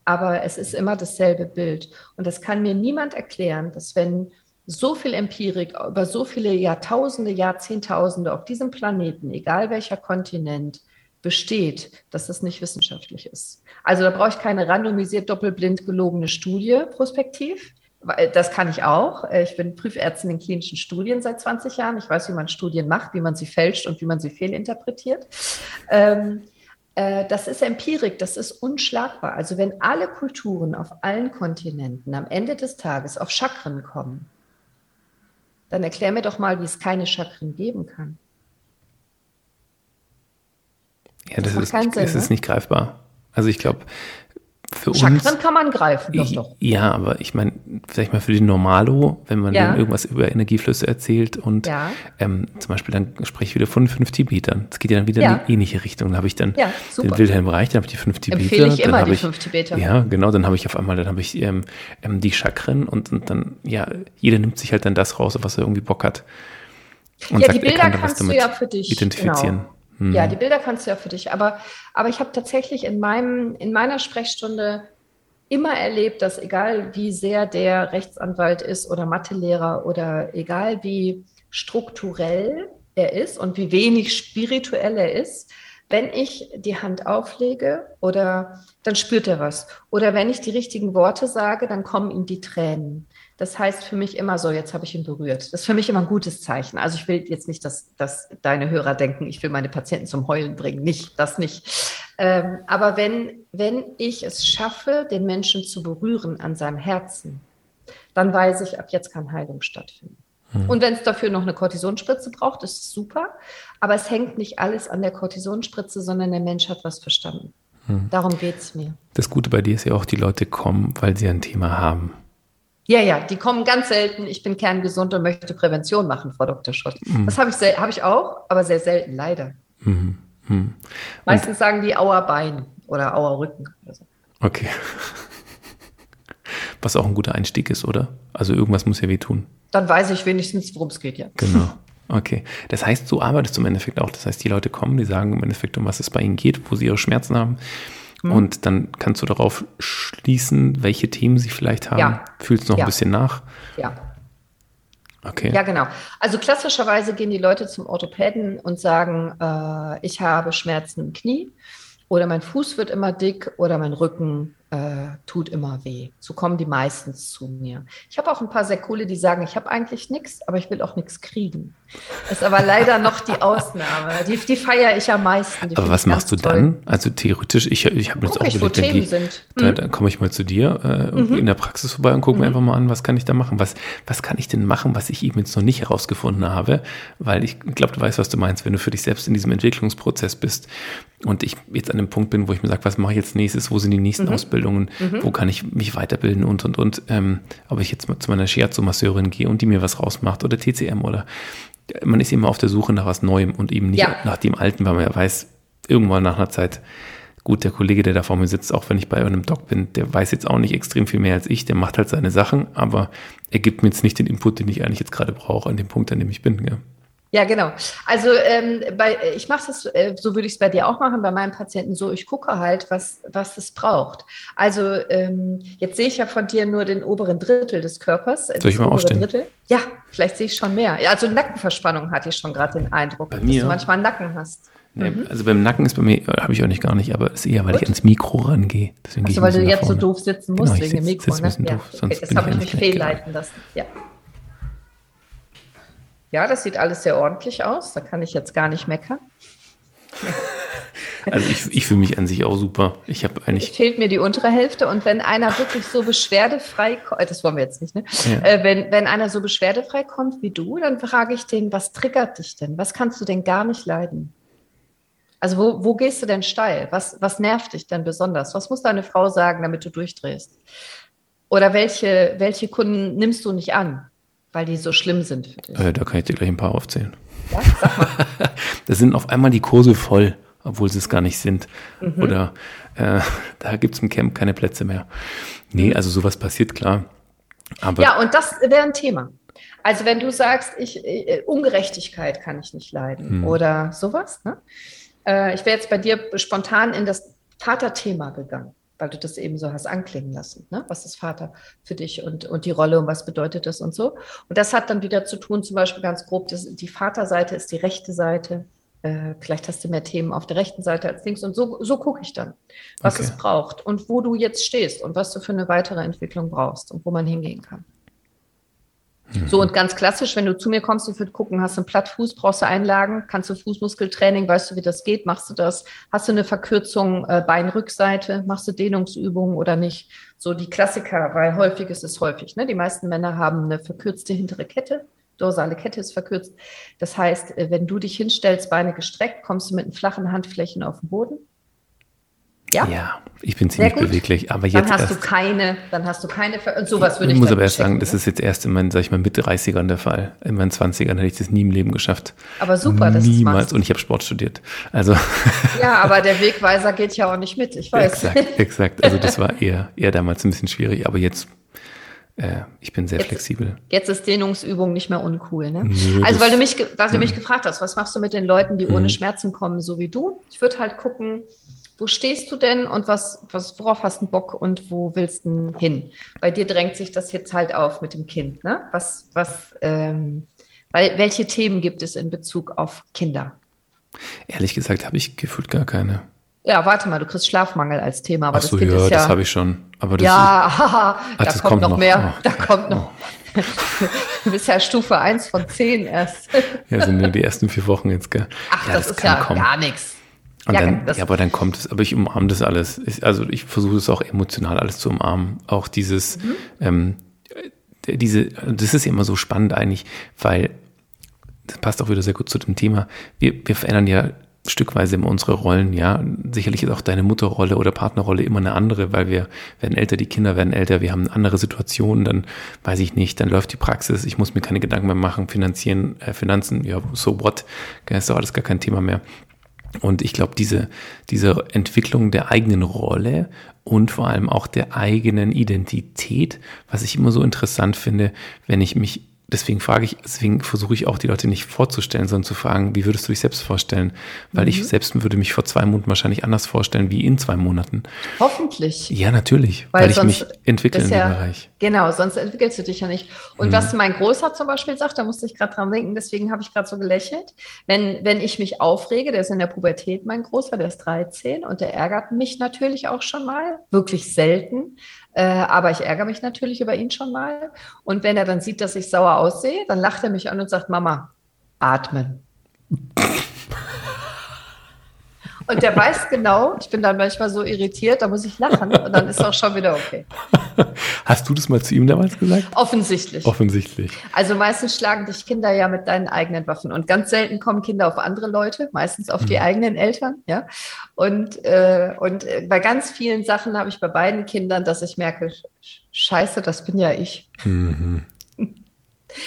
Aber es ist immer dasselbe Bild. Und das kann mir niemand erklären, dass wenn so viel Empirik über so viele Jahrtausende, Jahrzehntausende auf diesem Planeten, egal welcher Kontinent, besteht, dass das nicht wissenschaftlich ist. Also da brauche ich keine randomisiert doppelblind gelogene Studie prospektiv. Das kann ich auch. Ich bin Prüfärztin in klinischen Studien seit 20 Jahren. Ich weiß, wie man Studien macht, wie man sie fälscht und wie man sie fehlinterpretiert. Ähm, äh, das ist Empirik, das ist unschlagbar. Also wenn alle Kulturen auf allen Kontinenten am Ende des Tages auf Chakren kommen, dann erklär mir doch mal, wie es keine Chakren geben kann. Ja, das, das ist, nicht, Sinn, ne? ist nicht greifbar. Also ich glaube, für Chakren uns. kann man greifen, doch, doch. Ja, aber ich meine, vielleicht mal für den Normalo, wenn man ja. irgendwas über Energieflüsse erzählt und ja. ähm, zum Beispiel dann spreche ich wieder von fünf Tibetern. Das geht ja dann wieder ja. in die ähnliche Richtung. Dann habe ich dann den Wilhelm Reich, dann habe ich die fünf Tibeter. Empfehle ich immer die ich, fünf Tibeter. Ja, genau, dann habe ich auf einmal, dann habe ich ähm, ähm, die Chakren und, und dann, ja, jeder nimmt sich halt dann das raus, was er irgendwie Bock hat. Und ja, sagt, die Bilder kannst du ja für dich identifizieren. Genau. Hm. Ja, die Bilder kannst du ja für dich. Aber, aber ich habe tatsächlich in, meinem, in meiner Sprechstunde immer erlebt, dass egal wie sehr der Rechtsanwalt ist oder Mathelehrer oder egal wie strukturell er ist und wie wenig spirituell er ist, wenn ich die Hand auflege oder dann spürt er was. Oder wenn ich die richtigen Worte sage, dann kommen ihm die Tränen. Das heißt für mich immer so, jetzt habe ich ihn berührt. Das ist für mich immer ein gutes Zeichen. Also ich will jetzt nicht, dass, dass deine Hörer denken, ich will meine Patienten zum Heulen bringen. Nicht, das nicht. Ähm, aber wenn, wenn ich es schaffe, den Menschen zu berühren an seinem Herzen, dann weiß ich, ab jetzt kann Heilung stattfinden. Mhm. Und wenn es dafür noch eine Kortisonspritze braucht, ist es super. Aber es hängt nicht alles an der Kortisonspritze, sondern der Mensch hat was verstanden. Mhm. Darum geht es mir. Das Gute bei dir ist ja auch, die Leute kommen, weil sie ein Thema haben. Ja, ja, die kommen ganz selten. Ich bin kerngesund und möchte Prävention machen, Frau Dr. Schott. Mhm. Das habe ich, hab ich auch, aber sehr selten, leider. Mhm. Mhm. Meistens sagen die Auerbein oder Auerrücken. Oder so. Okay. Was auch ein guter Einstieg ist, oder? Also irgendwas muss ja wehtun. Dann weiß ich wenigstens, worum es geht, ja. Genau. Okay. Das heißt, so arbeitest du im Endeffekt auch. Das heißt, die Leute kommen, die sagen im Endeffekt, um was es bei ihnen geht, wo sie ihre Schmerzen haben. Mhm. Und dann kannst du darauf schließen, welche Themen sie vielleicht haben. Ja. Fühlst du noch ja. ein bisschen nach? Ja. Okay. Ja, genau. Also klassischerweise gehen die Leute zum Orthopäden und sagen, äh, ich habe Schmerzen im Knie oder mein Fuß wird immer dick oder mein Rücken äh, tut immer weh. So kommen die meistens zu mir. Ich habe auch ein paar sehr coole, die sagen, ich habe eigentlich nichts, aber ich will auch nichts kriegen. Das ist aber leider noch die Ausnahme. Die, die feiere ich am meisten. Die aber was machst du toll. dann? Also theoretisch, ich, ich habe jetzt auch ich, überlegt, Themen sind. Da, hm. dann komme ich mal zu dir äh, mhm. in der Praxis vorbei und gucke mhm. mir einfach mal an, was kann ich da machen? Was, was kann ich denn machen, was ich eben jetzt noch nicht herausgefunden habe? Weil ich glaube, du weißt, was du meinst, wenn du für dich selbst in diesem Entwicklungsprozess bist und ich jetzt an dem Punkt bin, wo ich mir sage, was mache ich jetzt nächstes, wo sind die nächsten mhm. Ausbildungen, mhm. wo kann ich mich weiterbilden und und und, ähm, ob ich jetzt mal zu meiner Shiatsu-Masseurin gehe und die mir was rausmacht oder TCM oder man ist immer auf der Suche nach was Neuem und eben nicht ja. nach dem Alten, weil man ja weiß, irgendwann nach einer Zeit, gut, der Kollege, der da vor mir sitzt, auch wenn ich bei einem Doc bin, der weiß jetzt auch nicht extrem viel mehr als ich, der macht halt seine Sachen, aber er gibt mir jetzt nicht den Input, den ich eigentlich jetzt gerade brauche, an dem Punkt, an dem ich bin. Ja. Ja, genau. Also ähm, bei, ich mache das, äh, so würde ich es bei dir auch machen, bei meinen Patienten so, ich gucke halt, was, was es braucht. Also ähm, jetzt sehe ich ja von dir nur den oberen Drittel des Körpers. Soll ich mal aufstehen? Drittel. Ja, vielleicht sehe ich schon mehr. Ja, also Nackenverspannung hatte ich schon gerade den Eindruck, bei mir? dass du manchmal Nacken hast. Nee, mhm. Also beim Nacken ist bei mir, äh, habe ich auch nicht gar nicht, aber es ist eher, weil Gut. ich ans Mikro rangehe. Deswegen Achso, weil du jetzt vorne. so doof sitzen musst genau, wegen dem Mikro. Ne? Ja. Doof, okay, das habe ich mich fehlleiten lassen. Ja. Ja, das sieht alles sehr ordentlich aus. Da kann ich jetzt gar nicht meckern. Also ich, ich fühle mich an sich auch super. Ich habe eigentlich. Es fehlt mir die untere Hälfte und wenn einer wirklich so beschwerdefrei kommt, äh, das wollen wir jetzt nicht, ne? Ja. Äh, wenn, wenn einer so beschwerdefrei kommt wie du, dann frage ich den, was triggert dich denn? Was kannst du denn gar nicht leiden? Also wo, wo gehst du denn steil? Was, was nervt dich denn besonders? Was muss deine Frau sagen, damit du durchdrehst? Oder welche, welche Kunden nimmst du nicht an? Weil die so schlimm sind für dich? Äh, da kann ich dir gleich ein paar aufzählen. Ja, sag mal. da sind auf einmal die Kurse voll, obwohl sie es gar nicht sind. Mhm. Oder äh, da gibt es im Camp keine Plätze mehr. Nee, also sowas passiert, klar. Aber ja, und das wäre ein Thema. Also wenn du sagst, ich, äh, Ungerechtigkeit kann ich nicht leiden mhm. oder sowas. Ne? Äh, ich wäre jetzt bei dir spontan in das Vaterthema gegangen weil du das eben so hast anklingen lassen. Ne? Was ist Vater für dich und, und die Rolle und was bedeutet das und so. Und das hat dann wieder zu tun, zum Beispiel ganz grob, das, die Vaterseite ist die rechte Seite äh, vielleicht hast du mehr Themen auf der rechten Seite als links. Und so, so gucke ich dann, was okay. es braucht und wo du jetzt stehst und was du für eine weitere Entwicklung brauchst und wo man hingehen kann. Mhm. So und ganz klassisch, wenn du zu mir kommst und für gucken, hast du einen Plattfuß, brauchst du Einlagen, kannst du Fußmuskeltraining, weißt du, wie das geht, machst du das, hast du eine Verkürzung äh, Beinrückseite, machst du Dehnungsübungen oder nicht? So die Klassiker, weil häufig ist es häufig. Ne? Die meisten Männer haben eine verkürzte hintere Kette, dorsale Kette ist verkürzt. Das heißt, äh, wenn du dich hinstellst, Beine gestreckt, kommst du mit einen flachen Handflächen auf den Boden ja? ja, ich bin ziemlich beweglich, aber jetzt dann hast erst, du keine, dann hast du keine, sowas würde ich Ich muss aber erst sagen, das ne? ist jetzt erst in meinen, sag ich mal, Mitte 30ern der Fall. In meinen 20ern hätte ich das nie im Leben geschafft. Aber super, das Niemals. Und ich habe Sport studiert. Also. Ja, aber der Wegweiser geht ja auch nicht mit, ich weiß. Exakt, exakt. Also das war eher, eher damals ein bisschen schwierig, aber jetzt äh, ich bin sehr jetzt, flexibel. Jetzt ist Dehnungsübung nicht mehr uncool, ne? Nö, also weil du mich, weil du mich gefragt hast, was machst du mit den Leuten, die ohne mhm. Schmerzen kommen, so wie du? Ich würde halt gucken, wo stehst du denn und was, was, worauf hast du Bock und wo willst du hin? Bei dir drängt sich das jetzt halt auf mit dem Kind, ne? Was, was, ähm, weil, welche Themen gibt es in Bezug auf Kinder? Ehrlich gesagt habe ich gefühlt gar keine. Ja, warte mal, du kriegst Schlafmangel als Thema, aber Ach so, das ja, ja, das habe ich schon. Aber das ja, ist, haha, da kommt, kommt, noch, noch mehr. Oh, da kommt noch. Oh. du bist ja Stufe 1 von 10 erst. ja, sind nur die ersten vier Wochen jetzt, gell? Ach, ja, das, das ist ja kommen. gar nichts. Und ja, dann, ja, aber dann kommt es, aber ich umarme das alles. Ich, also ich versuche es auch emotional alles zu umarmen. Auch dieses, mhm. ähm, diese, das ist ja immer so spannend eigentlich, weil das passt auch wieder sehr gut zu dem Thema. Wir, wir verändern ja stückweise immer unsere Rollen, ja. Sicherlich ist auch deine Mutterrolle oder Partnerrolle immer eine andere, weil wir werden älter, die Kinder werden älter, wir haben andere Situationen, dann weiß ich nicht, dann läuft die Praxis, ich muss mir keine Gedanken mehr machen, finanzieren, äh, Finanzen, ja, so what, ist doch alles gar kein Thema mehr. Und ich glaube, diese, diese Entwicklung der eigenen Rolle und vor allem auch der eigenen Identität, was ich immer so interessant finde, wenn ich mich deswegen frage ich, deswegen versuche ich auch die Leute nicht vorzustellen, sondern zu fragen, wie würdest du dich selbst vorstellen? Weil mhm. ich selbst würde mich vor zwei Monaten wahrscheinlich anders vorstellen wie in zwei Monaten. Hoffentlich. Ja, natürlich, weil, weil ich mich entwickle in dem ja, Bereich. Genau, sonst entwickelst du dich ja nicht. Und mhm. was mein Großer zum Beispiel sagt, da musste ich gerade dran denken, deswegen habe ich gerade so gelächelt. Wenn, wenn ich mich aufrege, der ist in der Pubertät mein Großer, der ist 13 und der ärgert mich natürlich auch schon mal, wirklich selten. Äh, aber ich ärgere mich natürlich über ihn schon mal. Und wenn er dann sieht, dass ich sauer aussehe, dann lacht er mich an und sagt, Mama, atmen. Und der weiß genau, ich bin dann manchmal so irritiert, da muss ich lachen und dann ist auch schon wieder okay. Hast du das mal zu ihm damals gesagt? Offensichtlich. Offensichtlich. Also meistens schlagen dich Kinder ja mit deinen eigenen Waffen und ganz selten kommen Kinder auf andere Leute, meistens auf mhm. die eigenen Eltern, ja. Und, äh, und äh, bei ganz vielen Sachen habe ich bei beiden Kindern, dass ich merke, scheiße, das bin ja ich. Mhm.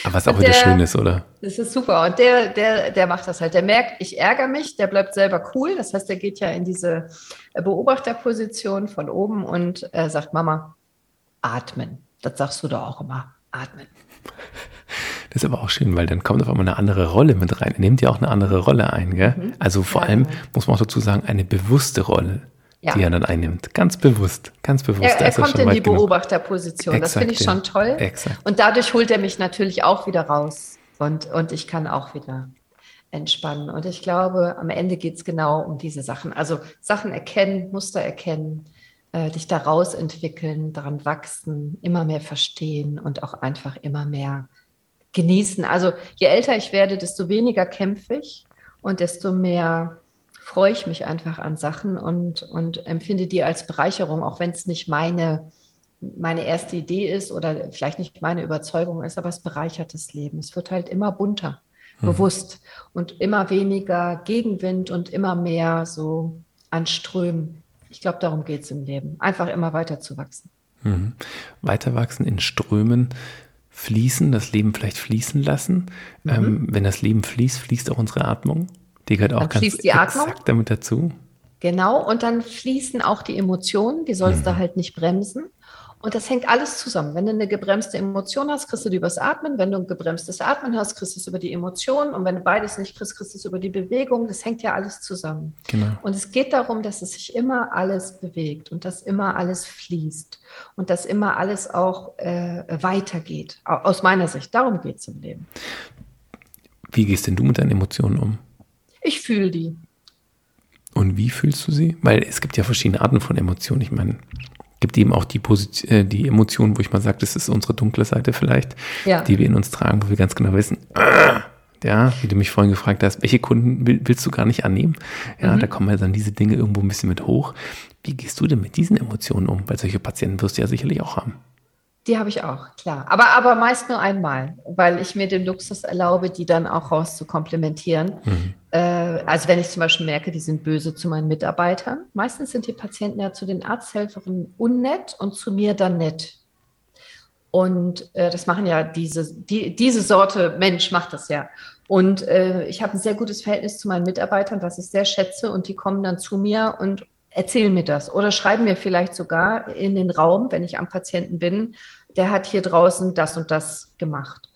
Aber was auch wieder schön ist, oder? Das ist super. Und der, der, der macht das halt. Der merkt, ich ärgere mich, der bleibt selber cool. Das heißt, der geht ja in diese Beobachterposition von oben und äh, sagt, Mama, atmen. Das sagst du doch auch immer. Atmen. Das ist aber auch schön, weil dann kommt auf einmal eine andere Rolle mit rein. Er nimmt ja auch eine andere Rolle ein. Gell? Mhm. Also vor ja, allem muss man auch dazu sagen, eine bewusste Rolle ja. die er dann einnimmt. Ganz bewusst, ganz bewusst. Er, er kommt in die Beobachterposition. Exakt, das finde ich schon toll. Exakt. Und dadurch holt er mich natürlich auch wieder raus. Und, und ich kann auch wieder entspannen. Und ich glaube, am Ende geht es genau um diese Sachen. Also Sachen erkennen, Muster erkennen, äh, dich daraus entwickeln, daran wachsen, immer mehr verstehen und auch einfach immer mehr genießen. Also je älter ich werde, desto weniger kämpfe ich und desto mehr freue ich mich einfach an Sachen und, und empfinde die als Bereicherung, auch wenn es nicht meine, meine erste Idee ist oder vielleicht nicht meine Überzeugung ist, aber es bereichert das Leben. Es wird halt immer bunter, mhm. bewusst und immer weniger Gegenwind und immer mehr so an Strömen. Ich glaube, darum geht es im Leben, einfach immer weiter zu wachsen. Mhm. Weiter wachsen in Strömen fließen, das Leben vielleicht fließen lassen. Mhm. Ähm, wenn das Leben fließt, fließt auch unsere Atmung. Die gehört auch dann ganz die Atmung. damit dazu. Genau, und dann fließen auch die Emotionen, die sollst mhm. du halt nicht bremsen. Und das hängt alles zusammen. Wenn du eine gebremste Emotion hast, kriegst du die übers Atmen. Wenn du ein gebremstes Atmen hast, kriegst du es über die Emotionen. Und wenn du beides nicht kriegst, kriegst du es über die Bewegung. Das hängt ja alles zusammen. Genau. Und es geht darum, dass es sich immer alles bewegt und dass immer alles fließt und dass immer alles auch äh, weitergeht. Aus meiner Sicht. Darum geht es im Leben. Wie gehst denn du mit deinen Emotionen um? Ich fühle die. Und wie fühlst du sie? Weil es gibt ja verschiedene Arten von Emotionen. Ich meine, gibt eben auch die, Position, äh, die Emotionen, wo ich mal sage, das ist unsere dunkle Seite vielleicht, ja. die wir in uns tragen, wo wir ganz genau wissen, ja, wie du mich vorhin gefragt hast, welche Kunden willst du gar nicht annehmen? Ja, mhm. da kommen ja dann diese Dinge irgendwo ein bisschen mit hoch. Wie gehst du denn mit diesen Emotionen um? Weil solche Patienten wirst du ja sicherlich auch haben. Die habe ich auch, klar. Aber, aber meist nur einmal, weil ich mir den Luxus erlaube, die dann auch raus zu komplementieren. Mhm. Äh, also wenn ich zum Beispiel merke, die sind böse zu meinen Mitarbeitern. Meistens sind die Patienten ja zu den Arzthelferinnen unnett und zu mir dann nett. Und äh, das machen ja diese, die, diese Sorte Mensch macht das ja. Und äh, ich habe ein sehr gutes Verhältnis zu meinen Mitarbeitern, was ich sehr schätze. Und die kommen dann zu mir und erzählen mir das oder schreiben mir vielleicht sogar in den Raum, wenn ich am Patienten bin, der hat hier draußen das und das gemacht.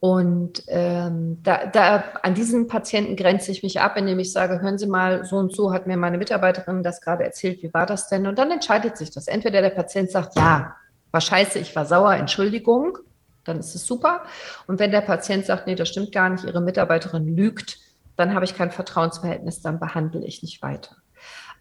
Und ähm, da, da an diesen Patienten grenze ich mich ab, indem ich sage, hören Sie mal, so und so hat mir meine Mitarbeiterin das gerade erzählt, wie war das denn? Und dann entscheidet sich das. Entweder der Patient sagt, ja, war scheiße, ich war sauer, Entschuldigung, dann ist es super. Und wenn der Patient sagt, nee, das stimmt gar nicht, Ihre Mitarbeiterin lügt, dann habe ich kein Vertrauensverhältnis, dann behandle ich nicht weiter.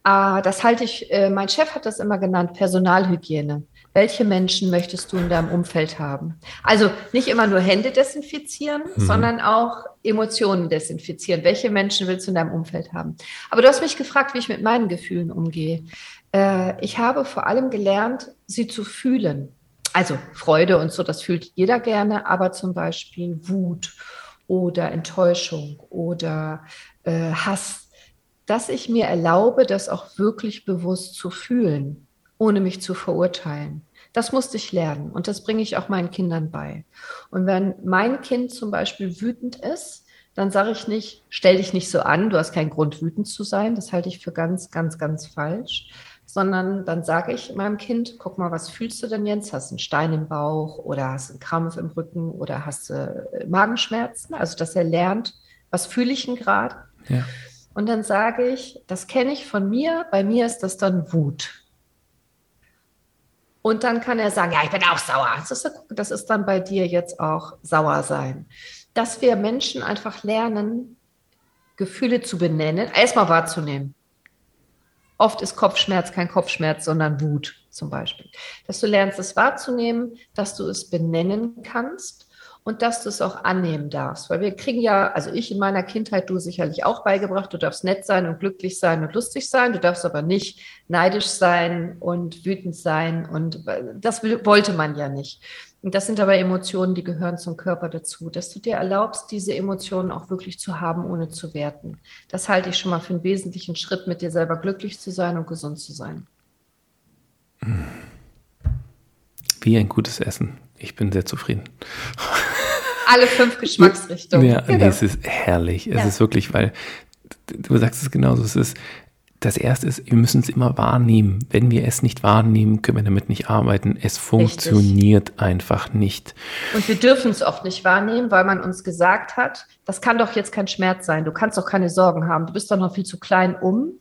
Äh, das halte ich, äh, mein Chef hat das immer genannt, Personalhygiene. Welche Menschen möchtest du in deinem Umfeld haben? Also nicht immer nur Hände desinfizieren, mhm. sondern auch Emotionen desinfizieren. Welche Menschen willst du in deinem Umfeld haben? Aber du hast mich gefragt, wie ich mit meinen Gefühlen umgehe. Äh, ich habe vor allem gelernt, sie zu fühlen. Also Freude und so, das fühlt jeder gerne, aber zum Beispiel Wut oder Enttäuschung oder äh, Hass dass ich mir erlaube, das auch wirklich bewusst zu fühlen, ohne mich zu verurteilen. Das musste ich lernen und das bringe ich auch meinen Kindern bei. Und wenn mein Kind zum Beispiel wütend ist, dann sage ich nicht, stell dich nicht so an, du hast keinen Grund, wütend zu sein. Das halte ich für ganz, ganz, ganz falsch. Sondern dann sage ich meinem Kind, guck mal, was fühlst du denn jetzt? Hast du einen Stein im Bauch oder hast du einen Krampf im Rücken oder hast du äh, Magenschmerzen? Also, dass er lernt, was fühle ich denn gerade? Ja. Und dann sage ich, das kenne ich von mir, bei mir ist das dann Wut. Und dann kann er sagen, ja, ich bin auch sauer. Das ist, dann bei dir jetzt auch sauer sein. Dass wir Menschen einfach lernen, Gefühle zu benennen, erstmal wahrzunehmen. Oft ist Kopfschmerz kein Kopfschmerz, sondern Wut zum Beispiel. Dass du lernst, es wahrzunehmen, dass du es benennen kannst und dass du es auch annehmen darfst. Weil wir kriegen ja, also ich in meiner Kindheit, du sicherlich auch beigebracht, du darfst nett sein und glücklich sein und lustig sein, du darfst aber nicht neidisch sein und wütend sein und das wollte man ja nicht. Und das sind aber Emotionen, die gehören zum Körper dazu, dass du dir erlaubst, diese Emotionen auch wirklich zu haben, ohne zu werten. Das halte ich schon mal für einen wesentlichen Schritt, mit dir selber glücklich zu sein und gesund zu sein. Wie ein gutes Essen. Ich bin sehr zufrieden. Alle fünf Geschmacksrichtungen. Ja, genau. nee, es ist herrlich. Es ja. ist wirklich, weil du sagst es genauso, es ist, das erste ist, wir müssen es immer wahrnehmen. Wenn wir es nicht wahrnehmen, können wir damit nicht arbeiten. Es funktioniert Richtig. einfach nicht. Und wir dürfen es oft nicht wahrnehmen, weil man uns gesagt hat, das kann doch jetzt kein Schmerz sein. Du kannst doch keine Sorgen haben. Du bist doch noch viel zu klein um.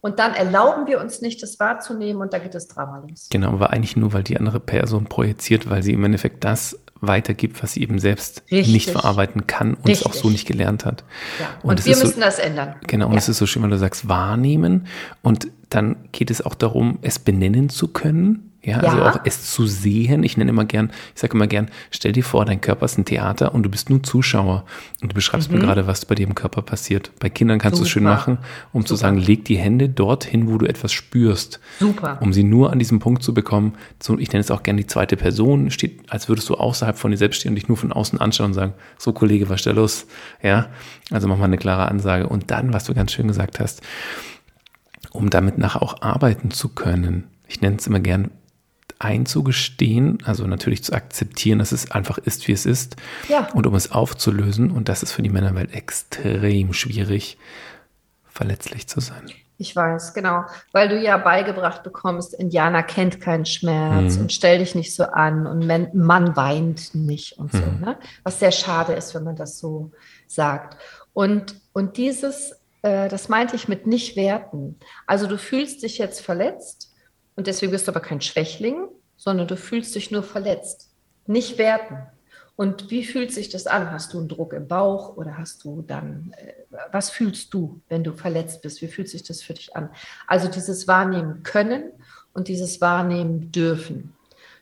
Und dann erlauben wir uns nicht, das wahrzunehmen und da geht das Drama los. Genau, aber eigentlich nur, weil die andere Person projiziert, weil sie im Endeffekt das weitergibt, was sie eben selbst Richtig. nicht verarbeiten kann und Richtig. es auch so nicht gelernt hat. Ja. Und, und wir müssen so, das ändern. Genau, und ja. es ist so schön, wenn du sagst, wahrnehmen und dann geht es auch darum, es benennen zu können ja, also ja. auch es zu sehen. Ich nenne immer gern, ich sage immer gern, stell dir vor, dein Körper ist ein Theater und du bist nur Zuschauer und du beschreibst mhm. mir gerade, was bei dir im Körper passiert. Bei Kindern kannst du es schön machen, um Super. zu sagen, leg die Hände dorthin, wo du etwas spürst. Super. Um sie nur an diesem Punkt zu bekommen. So, ich nenne es auch gern die zweite Person, steht, als würdest du außerhalb von dir selbst stehen und dich nur von außen anschauen und sagen, so Kollege, was ist da los? Ja, also mach mal eine klare Ansage. Und dann, was du ganz schön gesagt hast, um damit nachher auch arbeiten zu können. Ich nenne es immer gern einzugestehen, also natürlich zu akzeptieren, dass es einfach ist, wie es ist. Ja. Und um es aufzulösen. Und das ist für die Männerwelt extrem schwierig, verletzlich zu sein. Ich weiß, genau. Weil du ja beigebracht bekommst, Indianer kennt keinen Schmerz mhm. und stell dich nicht so an und man, Mann weint nicht und so. Mhm. Ne? Was sehr schade ist, wenn man das so sagt. Und, und dieses, äh, das meinte ich mit nicht werten. Also du fühlst dich jetzt verletzt und deswegen bist du aber kein Schwächling, sondern du fühlst dich nur verletzt. Nicht werten. Und wie fühlt sich das an? Hast du einen Druck im Bauch oder hast du dann, äh, was fühlst du, wenn du verletzt bist? Wie fühlt sich das für dich an? Also dieses Wahrnehmen können und dieses Wahrnehmen dürfen.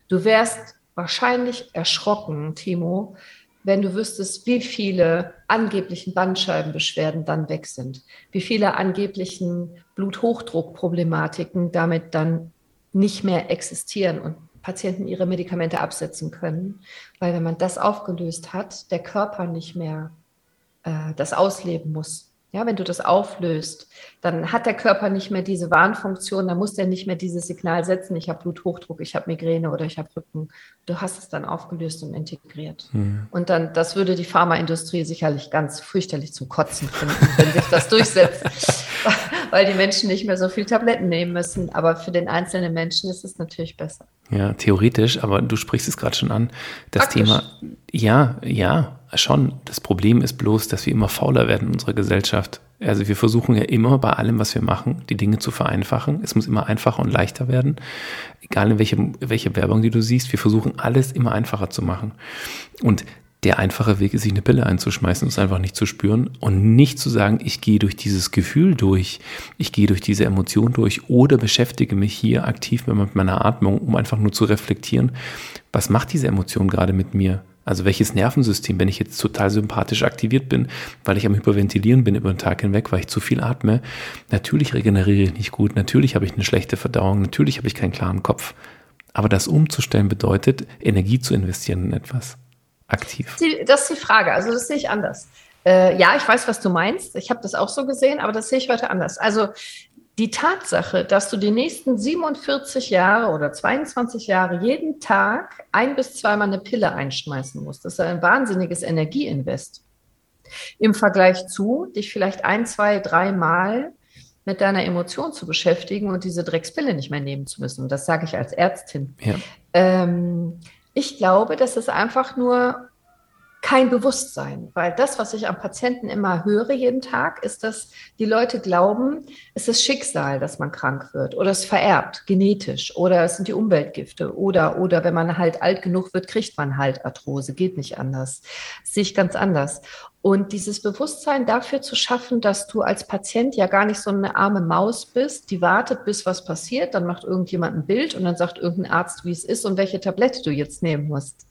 Du wärst wahrscheinlich erschrocken, Timo, wenn du wüsstest, wie viele angeblichen Bandscheibenbeschwerden dann weg sind, wie viele angeblichen Bluthochdruckproblematiken damit dann nicht mehr existieren und Patienten ihre Medikamente absetzen können, weil wenn man das aufgelöst hat, der Körper nicht mehr äh, das ausleben muss. Ja, wenn du das auflöst, dann hat der Körper nicht mehr diese Warnfunktion, dann muss der nicht mehr dieses Signal setzen, ich habe Bluthochdruck, ich habe Migräne oder ich habe Rücken. Du hast es dann aufgelöst und integriert. Mhm. Und dann, das würde die Pharmaindustrie sicherlich ganz fürchterlich zum Kotzen finden, wenn sich das durchsetzt, weil die Menschen nicht mehr so viel Tabletten nehmen müssen. Aber für den einzelnen Menschen ist es natürlich besser. Ja, theoretisch, aber du sprichst es gerade schon an. Das Praktisch. Thema, ja, ja, schon. Das Problem ist bloß, dass wir immer fauler werden in unserer Gesellschaft. Also wir versuchen ja immer bei allem, was wir machen, die Dinge zu vereinfachen. Es muss immer einfacher und leichter werden. Egal in welche, welche Werbung, die du siehst, wir versuchen alles immer einfacher zu machen. Und der einfache Weg ist, sich eine Pille einzuschmeißen es einfach nicht zu spüren und nicht zu sagen, ich gehe durch dieses Gefühl durch, ich gehe durch diese Emotion durch oder beschäftige mich hier aktiv mit meiner Atmung, um einfach nur zu reflektieren, was macht diese Emotion gerade mit mir? Also welches Nervensystem, wenn ich jetzt total sympathisch aktiviert bin, weil ich am Hyperventilieren bin über den Tag hinweg, weil ich zu viel atme, natürlich regeneriere ich nicht gut, natürlich habe ich eine schlechte Verdauung, natürlich habe ich keinen klaren Kopf. Aber das umzustellen bedeutet, Energie zu investieren in etwas aktiv? Das ist die Frage. Also das sehe ich anders. Äh, ja, ich weiß, was du meinst. Ich habe das auch so gesehen, aber das sehe ich heute anders. Also die Tatsache, dass du die nächsten 47 Jahre oder 22 Jahre jeden Tag ein bis zweimal eine Pille einschmeißen musst, das ist ein wahnsinniges Energieinvest. Im Vergleich zu, dich vielleicht ein, zwei, dreimal mit deiner Emotion zu beschäftigen und diese Dreckspille nicht mehr nehmen zu müssen. Und das sage ich als Ärztin. Ja. Ähm, ich glaube, das ist einfach nur kein Bewusstsein, weil das, was ich am Patienten immer höre jeden Tag, ist, dass die Leute glauben, es ist Schicksal, dass man krank wird oder es vererbt, genetisch oder es sind die Umweltgifte oder, oder wenn man halt alt genug wird, kriegt man halt Arthrose, geht nicht anders. Sehe ich ganz anders. Und dieses Bewusstsein dafür zu schaffen, dass du als Patient ja gar nicht so eine arme Maus bist, die wartet, bis was passiert, dann macht irgendjemand ein Bild und dann sagt irgendein Arzt, wie es ist und welche Tablette du jetzt nehmen musst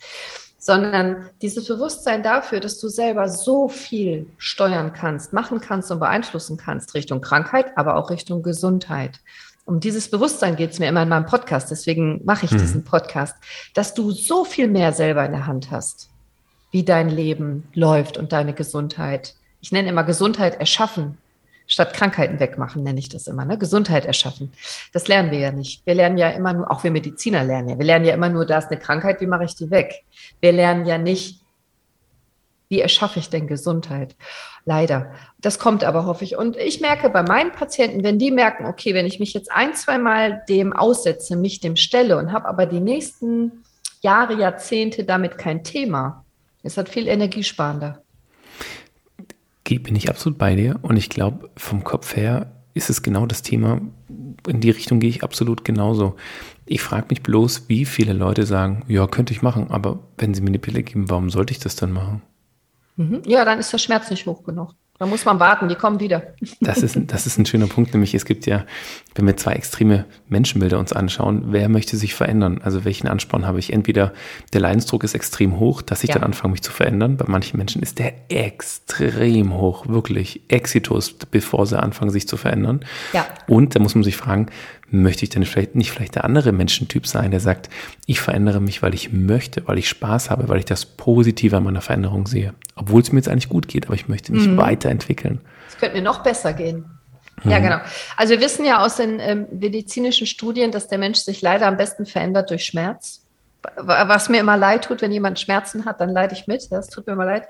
sondern dieses Bewusstsein dafür, dass du selber so viel steuern kannst, machen kannst und beeinflussen kannst Richtung Krankheit, aber auch Richtung Gesundheit. Um dieses Bewusstsein geht es mir immer in meinem Podcast, deswegen mache ich mhm. diesen Podcast, dass du so viel mehr selber in der Hand hast, wie dein Leben läuft und deine Gesundheit. Ich nenne immer Gesundheit erschaffen, statt Krankheiten wegmachen, nenne ich das immer, ne? Gesundheit erschaffen. Das lernen wir ja nicht. Wir lernen ja immer nur, auch wir Mediziner lernen ja, wir lernen ja immer nur, da ist eine Krankheit, wie mache ich die weg? Wir lernen ja nicht, wie erschaffe ich denn Gesundheit? Leider. Das kommt aber, hoffe ich. Und ich merke bei meinen Patienten, wenn die merken, okay, wenn ich mich jetzt ein, zwei Mal dem aussetze, mich dem stelle und habe aber die nächsten Jahre, Jahrzehnte damit kein Thema, ist das viel energiesparender bin ich absolut bei dir und ich glaube, vom Kopf her ist es genau das Thema. In die Richtung gehe ich absolut genauso. Ich frage mich bloß, wie viele Leute sagen, ja, könnte ich machen, aber wenn sie mir eine Pille geben, warum sollte ich das dann machen? Mhm. Ja, dann ist der Schmerz nicht hoch genug. Da muss man warten, die kommen wieder. Das ist, das ist ein schöner Punkt, nämlich es gibt ja, wenn wir zwei extreme Menschenbilder uns anschauen, wer möchte sich verändern? Also welchen Ansporn habe ich? Entweder der Leidensdruck ist extrem hoch, dass ich ja. dann anfange, mich zu verändern. Bei manchen Menschen ist der extrem hoch, wirklich exitus, bevor sie anfangen, sich zu verändern. Ja. Und da muss man sich fragen, möchte ich denn vielleicht nicht vielleicht der andere Menschentyp sein, der sagt, ich verändere mich, weil ich möchte, weil ich Spaß habe, weil ich das Positive an meiner Veränderung sehe. Obwohl es mir jetzt eigentlich gut geht, aber ich möchte mich mhm. weiterentwickeln. Es könnte mir noch besser gehen. Mhm. Ja, genau. Also wir wissen ja aus den ähm, medizinischen Studien, dass der Mensch sich leider am besten verändert durch Schmerz was mir immer leid tut, wenn jemand Schmerzen hat, dann leide ich mit. Das tut mir immer leid.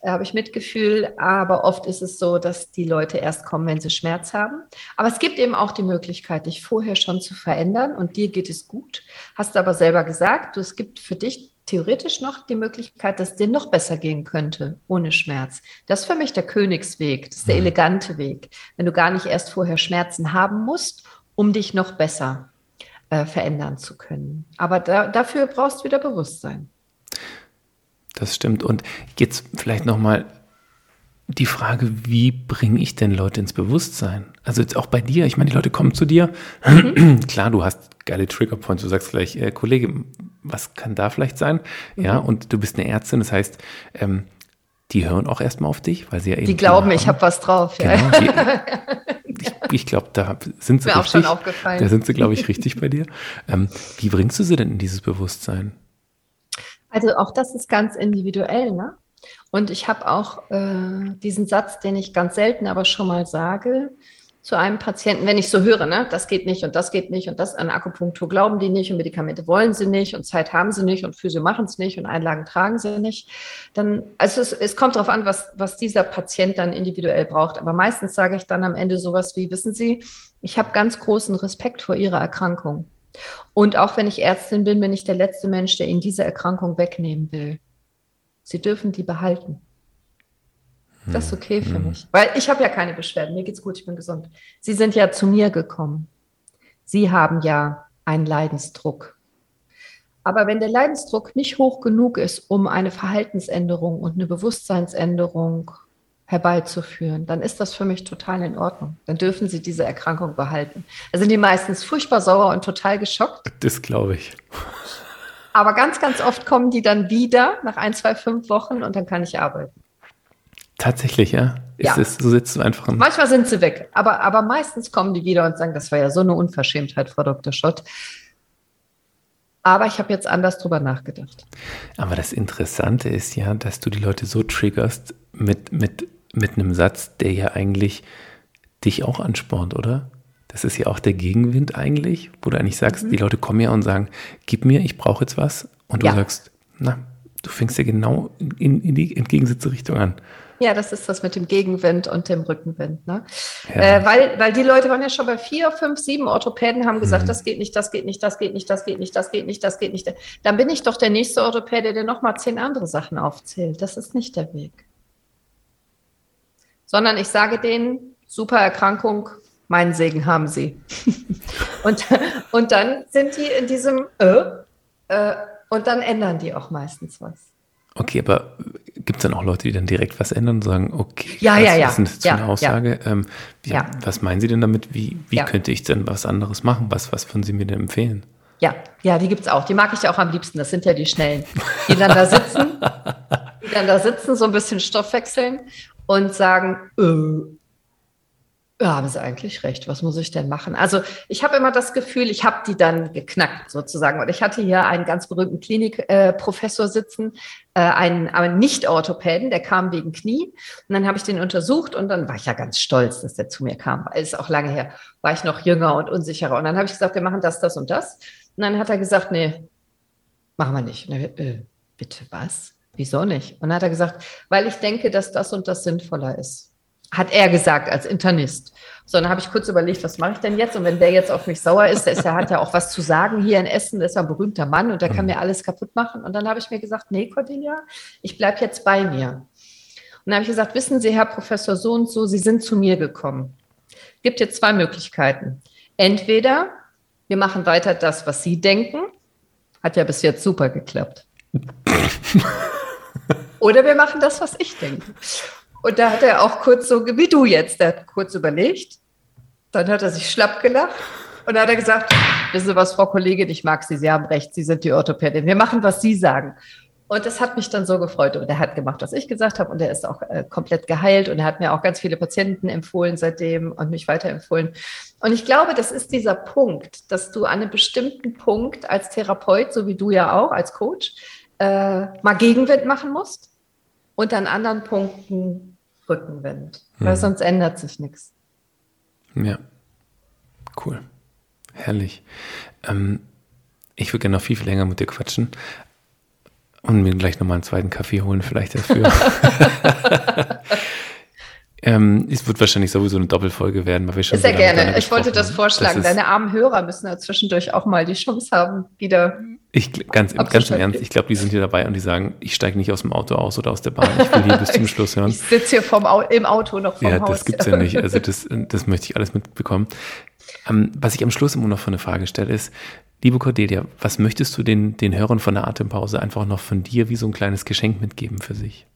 Da habe ich Mitgefühl. Aber oft ist es so, dass die Leute erst kommen, wenn sie Schmerz haben. Aber es gibt eben auch die Möglichkeit, dich vorher schon zu verändern und dir geht es gut. Hast du aber selber gesagt, es gibt für dich theoretisch noch die Möglichkeit, dass es dir noch besser gehen könnte, ohne Schmerz. Das ist für mich der Königsweg, das ist der mhm. elegante Weg, wenn du gar nicht erst vorher Schmerzen haben musst, um dich noch besser äh, verändern zu können. Aber da, dafür brauchst du wieder Bewusstsein. das stimmt. Und jetzt vielleicht nochmal die Frage, wie bringe ich denn Leute ins Bewusstsein? Also jetzt auch bei dir, ich meine, die Leute kommen zu dir. Mhm. Klar, du hast geile Triggerpoints, du sagst gleich, äh, Kollege, was kann da vielleicht sein? Mhm. Ja, und du bist eine Ärztin, das heißt, ähm, die hören auch erstmal auf dich, weil sie ja eben. Die glauben, ich habe was drauf. Genau, ja. die, ich, ich glaube, da sind sie Mir richtig. Auch schon aufgefallen. Da sind sie, glaube ich, richtig bei dir. Ähm, wie bringst du sie denn in dieses Bewusstsein? Also auch das ist ganz individuell, ne? Und ich habe auch äh, diesen Satz, den ich ganz selten aber schon mal sage, zu einem Patienten, wenn ich so höre, ne, das geht nicht und das geht nicht und das an Akupunktur glauben die nicht und Medikamente wollen sie nicht und Zeit haben sie nicht und Physio machen es nicht und Einlagen tragen sie nicht, dann, also es, es kommt darauf an, was, was dieser Patient dann individuell braucht. Aber meistens sage ich dann am Ende sowas wie, wissen Sie, ich habe ganz großen Respekt vor Ihrer Erkrankung. Und auch wenn ich Ärztin bin, bin ich der letzte Mensch, der Ihnen diese Erkrankung wegnehmen will. Sie dürfen die behalten. Das ist hm, okay für hm. mich. Weil ich habe ja keine Beschwerden. Mir geht's gut, ich bin gesund. Sie sind ja zu mir gekommen. Sie haben ja einen Leidensdruck. Aber wenn der Leidensdruck nicht hoch genug ist, um eine Verhaltensänderung und eine Bewusstseinsänderung herbeizuführen, dann ist das für mich total in Ordnung. Dann dürfen Sie diese Erkrankung behalten. Da sind die meistens furchtbar sauer und total geschockt. Das glaube ich. Aber ganz, ganz oft kommen die dann wieder nach ein, zwei, fünf Wochen und dann kann ich arbeiten. Tatsächlich, ja. Ist ja. Es, so sitzt du einfach. Manchmal sind sie weg, aber, aber meistens kommen die wieder und sagen, das war ja so eine Unverschämtheit, Frau Dr. Schott. Aber ich habe jetzt anders drüber nachgedacht. Aber das Interessante ist ja, dass du die Leute so triggerst mit, mit, mit einem Satz, der ja eigentlich dich auch anspornt, oder? Das ist ja auch der Gegenwind eigentlich, wo du eigentlich sagst, mhm. die Leute kommen ja und sagen, gib mir, ich brauche jetzt was. Und du ja. sagst, na, du fängst ja genau in, in die entgegengesetzte Richtung an. Ja, das ist das mit dem Gegenwind und dem Rückenwind. Ne? Ja. Äh, weil, weil die Leute waren ja schon bei vier, fünf, sieben Orthopäden, haben gesagt, mhm. das geht nicht, das geht nicht, das geht nicht, das geht nicht, das geht nicht, das geht nicht. Dann bin ich doch der nächste Orthopäde, der nochmal zehn andere Sachen aufzählt. Das ist nicht der Weg. Sondern ich sage denen, super Erkrankung, meinen Segen haben sie. und, und dann sind die in diesem äh, äh, und dann ändern die auch meistens was. Okay, aber gibt es dann auch Leute, die dann direkt was ändern und sagen, okay, ja, was, ja, ja. was ist das für ja, eine Aussage? Ähm, ja, Was meinen Sie denn damit? Wie, wie könnte ich denn was anderes machen? Was, was würden Sie mir denn empfehlen? Ja, ja, die gibt es auch. Die mag ich ja auch am liebsten. Das sind ja die Schnellen, die dann da sitzen, die dann da sitzen, so ein bisschen Stoff wechseln und sagen, äh, ja, haben Sie eigentlich recht. Was muss ich denn machen? Also ich habe immer das Gefühl, ich habe die dann geknackt sozusagen. Und ich hatte hier einen ganz berühmten Klinikprofessor äh, sitzen, äh, einen, einen Nicht-Orthopäden, der kam wegen Knie. Und dann habe ich den untersucht und dann war ich ja ganz stolz, dass der zu mir kam. Weil es auch lange her, war ich noch jünger und unsicherer. Und dann habe ich gesagt, wir machen das, das und das. Und dann hat er gesagt, nee, machen wir nicht. Dann, äh, bitte was? Wieso nicht? Und dann hat er gesagt, weil ich denke, dass das und das sinnvoller ist hat er gesagt als Internist. So, dann habe ich kurz überlegt, was mache ich denn jetzt? Und wenn der jetzt auf mich sauer ist, der ist ja, hat ja auch was zu sagen hier in Essen, der ist ja ein berühmter Mann und der kann mhm. mir alles kaputt machen. Und dann habe ich mir gesagt, nee, Cordelia, ich bleibe jetzt bei mir. Und dann habe ich gesagt, wissen Sie, Herr Professor so und so, Sie sind zu mir gekommen. Gibt jetzt zwei Möglichkeiten. Entweder wir machen weiter das, was Sie denken. Hat ja bis jetzt super geklappt. Oder wir machen das, was ich denke. Und da hat er auch kurz so, wie du jetzt, der hat kurz überlegt. Dann hat er sich schlapp gelacht und dann hat er gesagt, wissen Sie was, Frau Kollegin, ich mag Sie, Sie haben recht, Sie sind die Orthopädin. Wir machen, was Sie sagen. Und das hat mich dann so gefreut. Und er hat gemacht, was ich gesagt habe. Und er ist auch äh, komplett geheilt. Und er hat mir auch ganz viele Patienten empfohlen seitdem und mich weiterempfohlen. Und ich glaube, das ist dieser Punkt, dass du an einem bestimmten Punkt als Therapeut, so wie du ja auch, als Coach, äh, mal Gegenwind machen musst. Und an anderen Punkten Rückenwind, weil hm. sonst ändert sich nichts. Ja, cool. Herrlich. Ähm, ich würde gerne noch viel, viel länger mit dir quatschen und mir gleich nochmal einen zweiten Kaffee holen, vielleicht dafür. Ähm, es wird wahrscheinlich sowieso eine Doppelfolge werden, weil wir schon. Sehr gerne. Ich wollte das vorschlagen. Das Deine armen Hörer müssen ja zwischendurch auch mal die Chance haben, wieder. Ich, ganz, ganz im Ernst, ich glaube, die sind hier dabei und die sagen, ich steige nicht aus dem Auto aus oder aus der Bahn. Ich will hier bis zum Schluss hören. Ich sitze hier vom, im Auto noch vom ja, Haus. Das gibt's ja nicht. Also das, das möchte ich alles mitbekommen. Ähm, was ich am Schluss immer noch für eine Frage stelle, ist, liebe Cordelia, was möchtest du den, den Hörern von der Atempause einfach noch von dir wie so ein kleines Geschenk mitgeben für sich?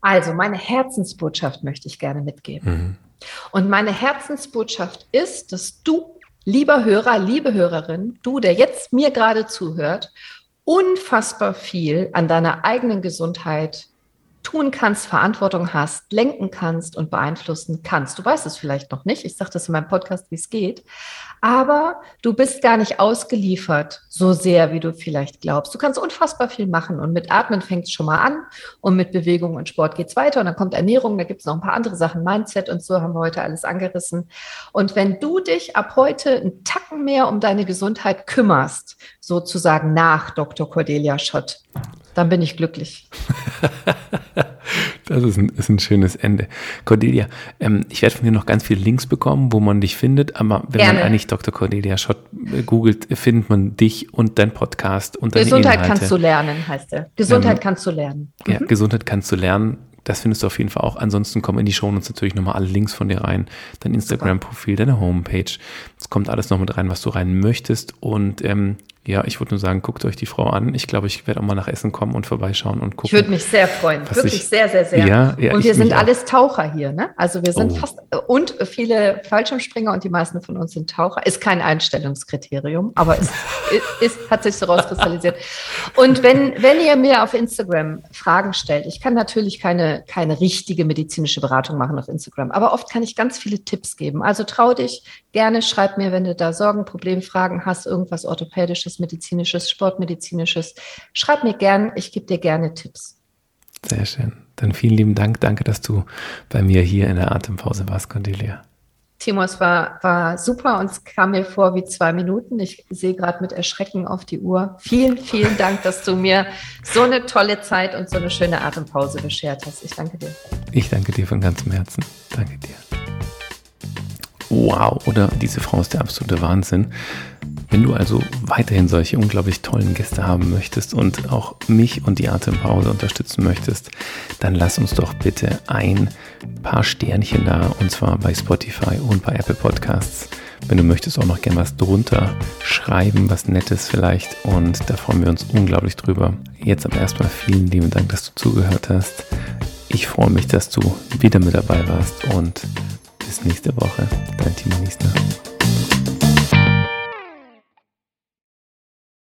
Also, meine Herzensbotschaft möchte ich gerne mitgeben. Mhm. Und meine Herzensbotschaft ist, dass du, lieber Hörer, liebe Hörerin, du, der jetzt mir gerade zuhört, unfassbar viel an deiner eigenen Gesundheit tun kannst, Verantwortung hast, lenken kannst und beeinflussen kannst. Du weißt es vielleicht noch nicht. Ich sage das in meinem Podcast, wie es geht. Aber du bist gar nicht ausgeliefert so sehr, wie du vielleicht glaubst. Du kannst unfassbar viel machen. Und mit Atmen fängt es schon mal an. Und mit Bewegung und Sport geht es weiter. Und dann kommt Ernährung. Da gibt es noch ein paar andere Sachen. Mindset und so haben wir heute alles angerissen. Und wenn du dich ab heute einen Tacken mehr um deine Gesundheit kümmerst, sozusagen nach Dr. Cordelia Schott, dann bin ich glücklich. das ist ein, ist ein, schönes Ende. Cordelia, ähm, ich werde von dir noch ganz viele Links bekommen, wo man dich findet, aber wenn Gerne. man eigentlich Dr. Cordelia Schott äh, googelt, findet man dich und dein Podcast und deine Gesundheit Inhalte. kannst du lernen, heißt er. Gesundheit ähm, kannst du lernen. Mhm. Ja, Gesundheit kannst du lernen. Das findest du auf jeden Fall auch. Ansonsten kommen in die Show uns natürlich nochmal alle Links von dir rein. Dein Instagram-Profil, deine Homepage. Es kommt alles noch mit rein, was du rein möchtest. Und ähm, ja, ich würde nur sagen, guckt euch die Frau an. Ich glaube, ich werde auch mal nach Essen kommen und vorbeischauen und gucken. Ich würde mich sehr freuen. Wirklich ich, sehr, sehr, sehr. Ja, ja, und wir sind alles Taucher hier, ne? Also wir sind oh. fast und viele Fallschirmspringer und die meisten von uns sind Taucher. Ist kein Einstellungskriterium, aber es ist, ist, hat sich so rauskristallisiert. Und wenn, wenn ihr mir auf Instagram Fragen stellt, ich kann natürlich keine, keine richtige medizinische Beratung machen auf Instagram, aber oft kann ich ganz viele Tipps geben. Also trau dich, gerne schreib mir, wenn du da Sorgen, Problemfragen hast, irgendwas orthopädisches Medizinisches, Medizinisches, Sportmedizinisches. Schreib mir gern, ich gebe dir gerne Tipps. Sehr schön. Dann vielen lieben Dank. Danke, dass du bei mir hier in der Atempause warst, Cordelia. Timo, es war, war super und es kam mir vor wie zwei Minuten. Ich sehe gerade mit Erschrecken auf die Uhr. Vielen, vielen Dank, dass du mir so eine tolle Zeit und so eine schöne Atempause beschert hast. Ich danke dir. Ich danke dir von ganzem Herzen. Danke dir. Wow, oder diese Frau ist der absolute Wahnsinn. Wenn du also weiterhin solche unglaublich tollen Gäste haben möchtest und auch mich und die Atempause unterstützen möchtest, dann lass uns doch bitte ein paar Sternchen da und zwar bei Spotify und bei Apple Podcasts. Wenn du möchtest, auch noch gern was drunter schreiben, was Nettes vielleicht und da freuen wir uns unglaublich drüber. Jetzt aber erstmal vielen lieben Dank, dass du zugehört hast. Ich freue mich, dass du wieder mit dabei warst und bis nächste Woche. Dein Timo Niesner.